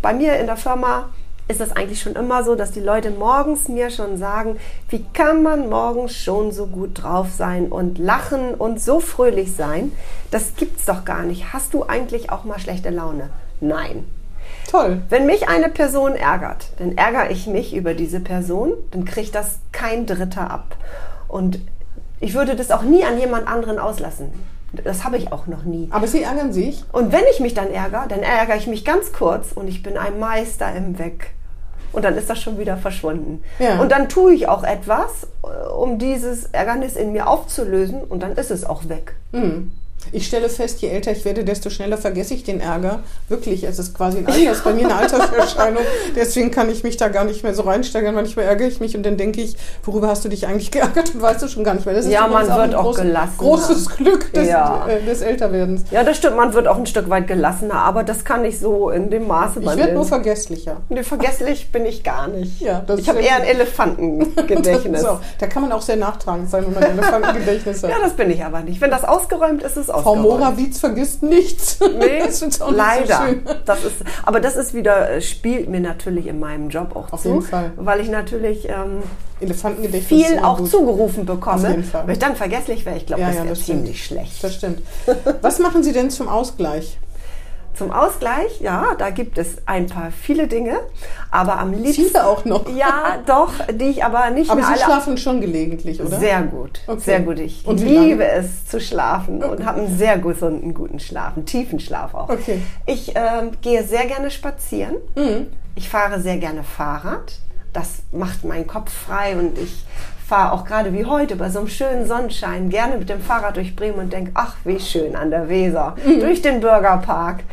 [SPEAKER 3] bei mir in der Firma ist das eigentlich schon immer so, dass die Leute morgens mir schon sagen, wie kann man morgens schon so gut drauf sein und lachen und so fröhlich sein? Das gibt's doch gar nicht. Hast du eigentlich auch mal schlechte Laune? Nein.
[SPEAKER 2] Toll.
[SPEAKER 3] Wenn mich eine Person ärgert, dann ärgere ich mich über diese Person, dann kriegt das kein Dritter ab. Und ich würde das auch nie an jemand anderen auslassen. Das habe ich auch noch nie.
[SPEAKER 2] Aber Sie ärgern sich?
[SPEAKER 3] Und wenn ich mich dann ärgere, dann ärgere ich mich ganz kurz und ich bin ein Meister im Weg. Und dann ist das schon wieder verschwunden.
[SPEAKER 2] Ja.
[SPEAKER 3] Und dann tue ich auch etwas, um dieses Ärgernis in mir aufzulösen und dann ist es auch weg.
[SPEAKER 2] Ich stelle fest, je älter ich werde, desto schneller vergesse ich den Ärger. Wirklich, es ist quasi ein Alters, bei mir eine Alterserscheinung. Deswegen kann ich mich da gar nicht mehr so reinsteigern. Manchmal ärgere ich mich und dann denke ich, worüber hast du dich eigentlich geärgert und weißt du schon gar nicht mehr. Das ist
[SPEAKER 3] Ja, man wird
[SPEAKER 2] ein
[SPEAKER 3] auch
[SPEAKER 2] groß-
[SPEAKER 3] gelassener.
[SPEAKER 2] Großes Glück des,
[SPEAKER 3] Ja.
[SPEAKER 2] äh, des Älterwerdens.
[SPEAKER 3] Ja, das stimmt, man wird auch ein Stück weit gelassener, aber das kann ich so in dem Maße
[SPEAKER 2] Ich
[SPEAKER 3] bei
[SPEAKER 2] werde
[SPEAKER 3] mir-
[SPEAKER 2] nur vergesslicher.
[SPEAKER 3] Nee, vergesslich bin ich gar nicht.
[SPEAKER 2] Ja,
[SPEAKER 3] ich habe eher ein Elefantengedächtnis.
[SPEAKER 2] So, da kann man auch sehr nachtragend sein, wenn man ein Elefantengedächtnis hat.
[SPEAKER 3] Ja, das bin ich aber nicht. Wenn das ausgeräumt ist, ist
[SPEAKER 2] Frau
[SPEAKER 3] ausgeräumt.
[SPEAKER 2] Morawitz vergisst nichts.
[SPEAKER 3] Nee,
[SPEAKER 2] das ist auch
[SPEAKER 3] leider.
[SPEAKER 2] so.
[SPEAKER 3] Das ist, aber das ist wieder, äh, spielt mir natürlich in meinem Job auch
[SPEAKER 2] Auf
[SPEAKER 3] zu,
[SPEAKER 2] jeden Fall.
[SPEAKER 3] weil ich natürlich ähm, viel auch
[SPEAKER 2] gut.
[SPEAKER 3] zugerufen bekomme.
[SPEAKER 2] Auf jeden Fall.
[SPEAKER 3] Wenn ich dann vergesslich wäre, ich glaube,
[SPEAKER 2] Ja,
[SPEAKER 3] das
[SPEAKER 2] ja,
[SPEAKER 3] wäre
[SPEAKER 2] das stimmt.
[SPEAKER 3] ziemlich schlecht.
[SPEAKER 2] Das stimmt. Was machen Sie denn zum Ausgleich?
[SPEAKER 3] Zum Ausgleich, ja, da gibt es ein paar viele Dinge, aber am liebsten.
[SPEAKER 2] Viele auch noch.
[SPEAKER 3] Ja, doch, die ich aber nicht
[SPEAKER 2] Aber
[SPEAKER 3] mehr
[SPEAKER 2] Sie
[SPEAKER 3] alle
[SPEAKER 2] schlafen schon gelegentlich, oder?
[SPEAKER 3] Sehr gut,
[SPEAKER 2] Okay.
[SPEAKER 3] sehr gut. Ich
[SPEAKER 2] Und
[SPEAKER 3] liebe es zu schlafen und habe einen sehr gesunden, guten Schlaf, einen tiefen Schlaf auch.
[SPEAKER 2] Okay.
[SPEAKER 3] Ich ähm, gehe sehr gerne spazieren.
[SPEAKER 2] Mhm.
[SPEAKER 3] Ich fahre sehr gerne Fahrrad. Das macht meinen Kopf frei und ich fahre auch gerade wie heute bei so einem schönen Sonnenschein gerne mit dem Fahrrad durch Bremen und denke, ach, wie schön an der Weser,
[SPEAKER 2] Mhm.
[SPEAKER 3] durch den Bürgerpark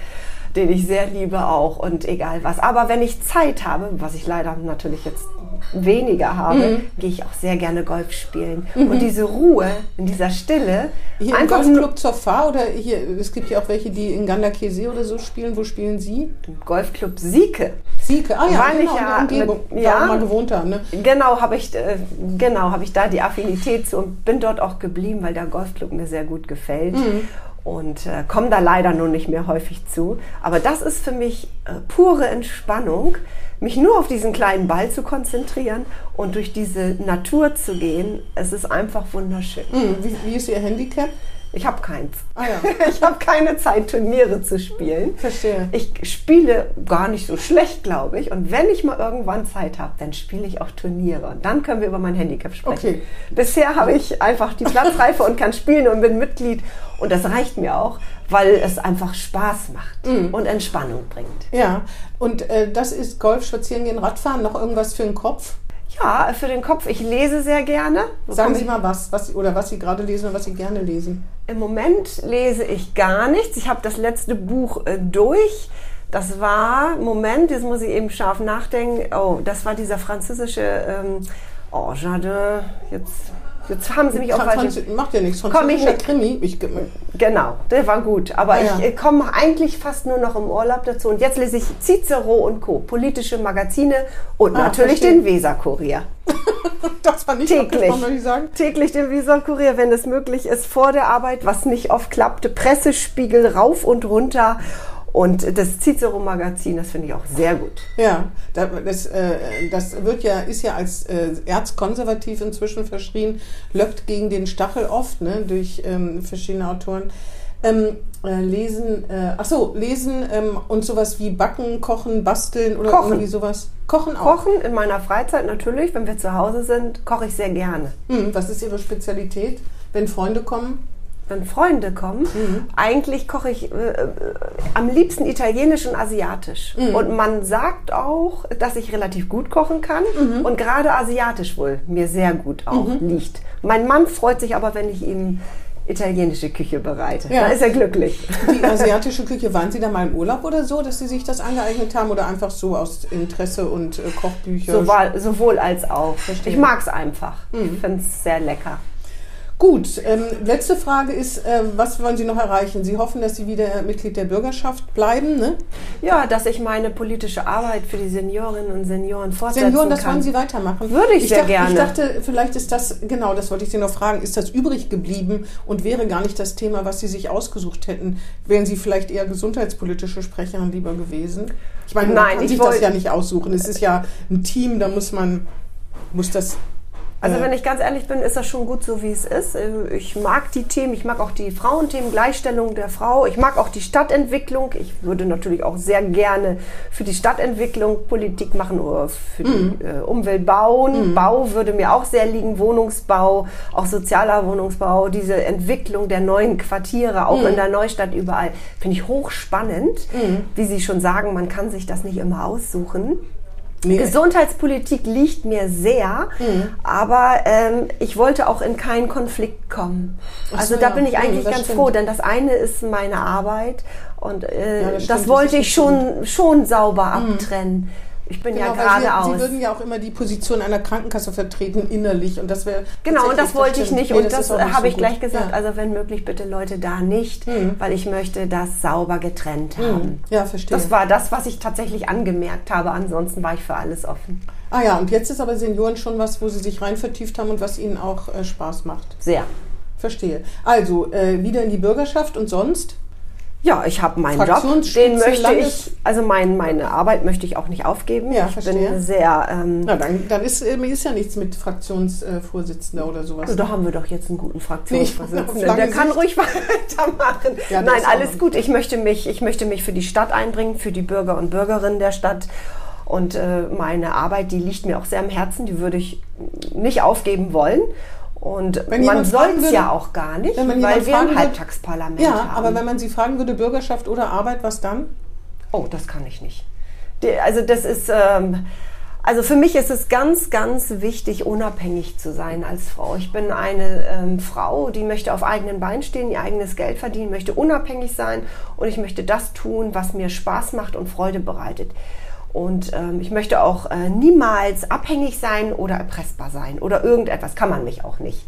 [SPEAKER 3] den ich sehr liebe auch und egal was. Aber wenn ich Zeit habe, was ich leider natürlich jetzt weniger habe,
[SPEAKER 2] Mhm.
[SPEAKER 3] gehe ich auch sehr gerne Golf spielen. Und diese Ruhe in dieser Stille,
[SPEAKER 2] Hier im
[SPEAKER 3] einfach
[SPEAKER 2] Golfclub zur Fahr oder hier, es gibt ja auch welche, die in Gandakesee oder so spielen. Wo spielen Sie?
[SPEAKER 3] im Golfclub Sieke.
[SPEAKER 2] Sieke, ah ja,
[SPEAKER 3] Weil
[SPEAKER 2] genau,
[SPEAKER 3] ich ja
[SPEAKER 2] in der Umgebung,
[SPEAKER 3] mit- ja.
[SPEAKER 2] mal gewohnt haben. Ne?
[SPEAKER 3] Genau habe ich, äh, genau habe ich da die Affinität zu und bin dort auch geblieben, weil der Golfclub mir sehr gut gefällt.
[SPEAKER 2] Mhm.
[SPEAKER 3] Und äh, komme da leider nur nicht mehr häufig zu. Aber das ist für mich äh, pure Entspannung, mich nur auf diesen kleinen Ball zu konzentrieren und durch diese Natur zu gehen. Es ist einfach wunderschön.
[SPEAKER 2] Hm, wie, wie ist Ihr Handicap?
[SPEAKER 3] Ich habe keins.
[SPEAKER 2] Ah ja.
[SPEAKER 3] Ich habe keine Zeit, Turniere zu spielen.
[SPEAKER 2] Verstehe.
[SPEAKER 3] Ich spiele gar nicht so schlecht, glaube ich. Und wenn ich mal irgendwann Zeit habe, dann spiele ich auch Turniere. Und dann können wir über mein Handicap sprechen.
[SPEAKER 2] Okay.
[SPEAKER 3] Bisher habe ich einfach die Platzreife und kann spielen und bin Mitglied. Und das reicht mir auch, weil es einfach Spaß macht
[SPEAKER 2] Mhm.
[SPEAKER 3] und Entspannung bringt.
[SPEAKER 2] Ja, und äh, das ist Golf, Spazieren gehen, Radfahren, noch irgendwas für den Kopf?
[SPEAKER 3] Ja, für den Kopf, ich lese sehr gerne. Wo
[SPEAKER 2] Sagen Sie mal was, was Sie- oder was Sie gerade lesen oder was Sie gerne lesen.
[SPEAKER 3] Im Moment lese ich gar nichts. Ich habe das letzte Buch äh, durch. Das war, Moment, jetzt muss ich eben scharf nachdenken. Oh, das war dieser französische, ähm, oh, Jardin, jetzt, jetzt haben Sie mich falsche...
[SPEAKER 2] Franz- macht ja nichts. Französischer
[SPEAKER 3] nicht.
[SPEAKER 2] Krimi. Ich,
[SPEAKER 3] Genau, der war gut. Aber
[SPEAKER 2] ja.
[SPEAKER 3] ich äh, komme eigentlich fast nur noch im Urlaub dazu. Und jetzt lese ich Cicero und Co., politische Magazine und
[SPEAKER 2] Ah,
[SPEAKER 3] natürlich
[SPEAKER 2] verstehe.
[SPEAKER 3] den Weser-Kurier.
[SPEAKER 2] das war nicht
[SPEAKER 3] täglich,
[SPEAKER 2] würde ich sagen.
[SPEAKER 3] täglich den Weserkurier, wenn es möglich ist, vor der Arbeit, was nicht oft klappte, Pressespiegel rauf und runter. Und das Cicero-Magazin, das finde ich auch sehr gut.
[SPEAKER 2] Ja, das, äh, das wird ja, ist ja als äh, erzkonservativ inzwischen verschrien, löckt gegen den Stachel oft, ne, durch ähm, verschiedene Autoren. Ähm, äh, lesen, äh, ach so, lesen ähm, und sowas wie backen, kochen, basteln oder
[SPEAKER 3] Kochen.
[SPEAKER 2] irgendwie sowas. Kochen auch.
[SPEAKER 3] Kochen in meiner Freizeit natürlich, wenn wir zu Hause sind, koche ich sehr gerne.
[SPEAKER 2] Hm, was ist Ihre Spezialität, wenn Freunde kommen?
[SPEAKER 3] Wenn Freunde kommen, eigentlich koche ich äh, äh, am liebsten italienisch und asiatisch. Und man sagt auch, dass ich relativ gut kochen kann und gerade asiatisch wohl mir sehr gut auch liegt. Mein Mann freut sich aber, wenn ich ihm italienische Küche bereite.
[SPEAKER 2] Ja.
[SPEAKER 3] Da ist er glücklich.
[SPEAKER 2] Die asiatische Küche, waren Sie da mal im Urlaub oder so, dass Sie sich das angeeignet haben oder einfach so aus Interesse und äh, Kochbücher?
[SPEAKER 3] Sowohl, sowohl als auch.
[SPEAKER 2] Verstehe.
[SPEAKER 3] Ich mag es einfach. Ich finde es sehr lecker.
[SPEAKER 2] Gut, ähm, letzte Frage ist, äh, was wollen Sie noch erreichen? Sie hoffen, dass Sie wieder Mitglied der Bürgerschaft bleiben, ne?
[SPEAKER 3] Ja, dass ich meine politische Arbeit für die Seniorinnen und Senioren fortsetzen
[SPEAKER 2] Senioren, das
[SPEAKER 3] kann.
[SPEAKER 2] wollen Sie weitermachen?
[SPEAKER 3] Würde ich sehr
[SPEAKER 2] dachte,
[SPEAKER 3] gerne.
[SPEAKER 2] Ich dachte, vielleicht ist das, genau, das wollte ich Sie noch fragen, ist das übrig geblieben und wäre gar nicht das Thema, was Sie sich ausgesucht hätten? Wären Sie vielleicht eher gesundheitspolitische Sprecherin lieber gewesen? Ich meine, man
[SPEAKER 3] Nein,
[SPEAKER 2] kann
[SPEAKER 3] ich
[SPEAKER 2] sich das ja nicht aussuchen. Es ist ja ein Team, da muss man, muss das...
[SPEAKER 3] Also
[SPEAKER 2] äh,
[SPEAKER 3] wenn ich ganz ehrlich bin, ist das schon gut so, wie es ist. Äh, Ich mag die Themen, ich mag auch die Frauenthemen, Gleichstellung der Frau. Ich mag auch die Stadtentwicklung. Ich würde natürlich auch sehr gerne für die Stadtentwicklung Politik machen oder für
[SPEAKER 2] Mhm.
[SPEAKER 3] die äh, Umwelt bauen. Bau würde mir auch sehr liegen, Wohnungsbau, auch sozialer Wohnungsbau, diese Entwicklung der neuen Quartiere, auch
[SPEAKER 2] Mhm.
[SPEAKER 3] in der Neustadt überall, finde ich hochspannend. Wie Sie schon sagen, man kann sich das nicht immer aussuchen.
[SPEAKER 2] Nee,
[SPEAKER 3] Gesundheitspolitik liegt mir sehr,
[SPEAKER 2] Mhm.
[SPEAKER 3] aber ähm, ich wollte auch in keinen Konflikt kommen. Also
[SPEAKER 2] so,
[SPEAKER 3] da
[SPEAKER 2] ja.
[SPEAKER 3] bin ich
[SPEAKER 2] Ja,
[SPEAKER 3] eigentlich
[SPEAKER 2] das
[SPEAKER 3] ganz
[SPEAKER 2] stimmt.
[SPEAKER 3] froh, denn das eine ist meine Arbeit und äh,
[SPEAKER 2] Ja, das
[SPEAKER 3] das,
[SPEAKER 2] das
[SPEAKER 3] wollte
[SPEAKER 2] ist
[SPEAKER 3] ich schon, schon sauber abtrennen. Ich bin
[SPEAKER 2] Genau,
[SPEAKER 3] ja geradeaus.
[SPEAKER 2] Sie würden ja auch immer die Position einer Krankenkasse vertreten, innerlich. Und das wäre.
[SPEAKER 3] Genau, und das wollte ich nicht.
[SPEAKER 2] Nee,
[SPEAKER 3] und das,
[SPEAKER 2] nicht
[SPEAKER 3] habe
[SPEAKER 2] so
[SPEAKER 3] ich gleich gesagt.
[SPEAKER 2] Ja.
[SPEAKER 3] Also wenn möglich, bitte Leute da nicht, weil ich möchte das sauber getrennt haben.
[SPEAKER 2] ja, verstehe.
[SPEAKER 3] Das war das, was ich tatsächlich angemerkt habe. Ansonsten war ich für alles offen.
[SPEAKER 2] Ah ja, und jetzt ist aber Senioren schon was, wo Sie sich rein vertieft haben und was Ihnen auch äh, Spaß macht.
[SPEAKER 3] Sehr.
[SPEAKER 2] Verstehe. Also, äh, wieder in die Bürgerschaft und sonst?
[SPEAKER 3] Ja, ich habe meinen Job, den möchte ich, also mein, meine Arbeit möchte ich auch nicht aufgeben.
[SPEAKER 2] Ja,
[SPEAKER 3] ich
[SPEAKER 2] verstehe.
[SPEAKER 3] bin sehr, ähm,
[SPEAKER 2] Na, dann, dann ist, äh, ist ja nichts mit Fraktionsvorsitzender oder sowas.
[SPEAKER 3] also da haben wir doch jetzt einen guten
[SPEAKER 2] Nee,
[SPEAKER 3] Fraktionsvorsitzenden.
[SPEAKER 2] lange
[SPEAKER 3] Der kann ruhig weitermachen.
[SPEAKER 2] Ja,
[SPEAKER 3] Nein, alles gut. Ich möchte mich, ich möchte mich für die Stadt einbringen, für die Bürger und Bürgerinnen der Stadt. Und äh, meine Arbeit, die liegt mir auch sehr am Herzen. Die würde ich nicht aufgeben wollen. Und
[SPEAKER 2] Wenn
[SPEAKER 3] man soll es ja auch gar nicht,
[SPEAKER 2] wenn man
[SPEAKER 3] weil wir ein Halbtagsparlament
[SPEAKER 2] ja,
[SPEAKER 3] haben.
[SPEAKER 2] aber wenn man Sie fragen würde, Bürgerschaft oder Arbeit, was dann?
[SPEAKER 3] Oh, das kann ich nicht. Also das ist, ähm, also für mich ist es ganz, ganz wichtig, unabhängig zu sein als Frau. Ich bin eine ähm, Frau, die möchte auf eigenen Beinen stehen, ihr eigenes Geld verdienen, möchte unabhängig sein und ich möchte das tun, was mir Spaß macht und Freude bereitet. Und ähm, ich möchte auch äh, niemals abhängig sein oder erpressbar sein oder irgendetwas. Kann man mich auch nicht.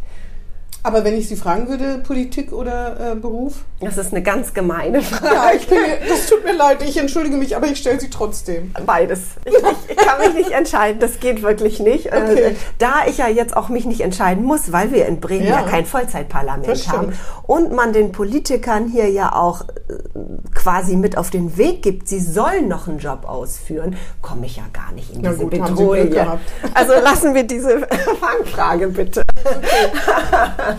[SPEAKER 2] Aber wenn ich Sie fragen würde, Politik oder äh, Beruf?
[SPEAKER 3] Das ist eine ganz gemeine Frage.
[SPEAKER 2] Ja, ich bin, das tut mir leid, ich entschuldige mich, aber ich stelle sie trotzdem.
[SPEAKER 3] Beides. Ich, ich, ich kann mich nicht entscheiden, das geht wirklich nicht. Äh,
[SPEAKER 2] Okay.
[SPEAKER 3] Da ich ja jetzt auch mich nicht entscheiden muss, weil wir in Bremen
[SPEAKER 2] Ja.
[SPEAKER 3] ja, kein Vollzeitparlament haben und man den Politikern hier ja auch äh, quasi mit auf den Weg gibt, sie sollen noch einen Job ausführen, komme ich ja gar nicht in diese Bedrohung. Also lassen wir diese Fangfrage bitte.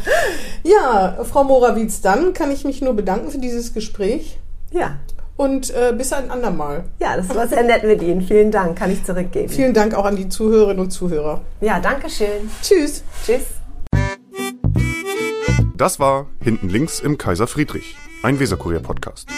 [SPEAKER 2] Ja, Frau Morawitz, dann kann ich mich nur bedanken für dieses Gespräch
[SPEAKER 3] Ja.
[SPEAKER 2] und äh, bis ein andermal.
[SPEAKER 3] Ja, das war sehr nett mit Ihnen. Vielen Dank, kann ich zurückgeben.
[SPEAKER 2] Vielen Dank auch an die Zuhörerinnen und Zuhörer.
[SPEAKER 3] Ja, danke schön.
[SPEAKER 2] Tschüss.
[SPEAKER 3] Tschüss.
[SPEAKER 1] Das war Hinten links im Kaiser Friedrich, ein Weserkurier-Podcast.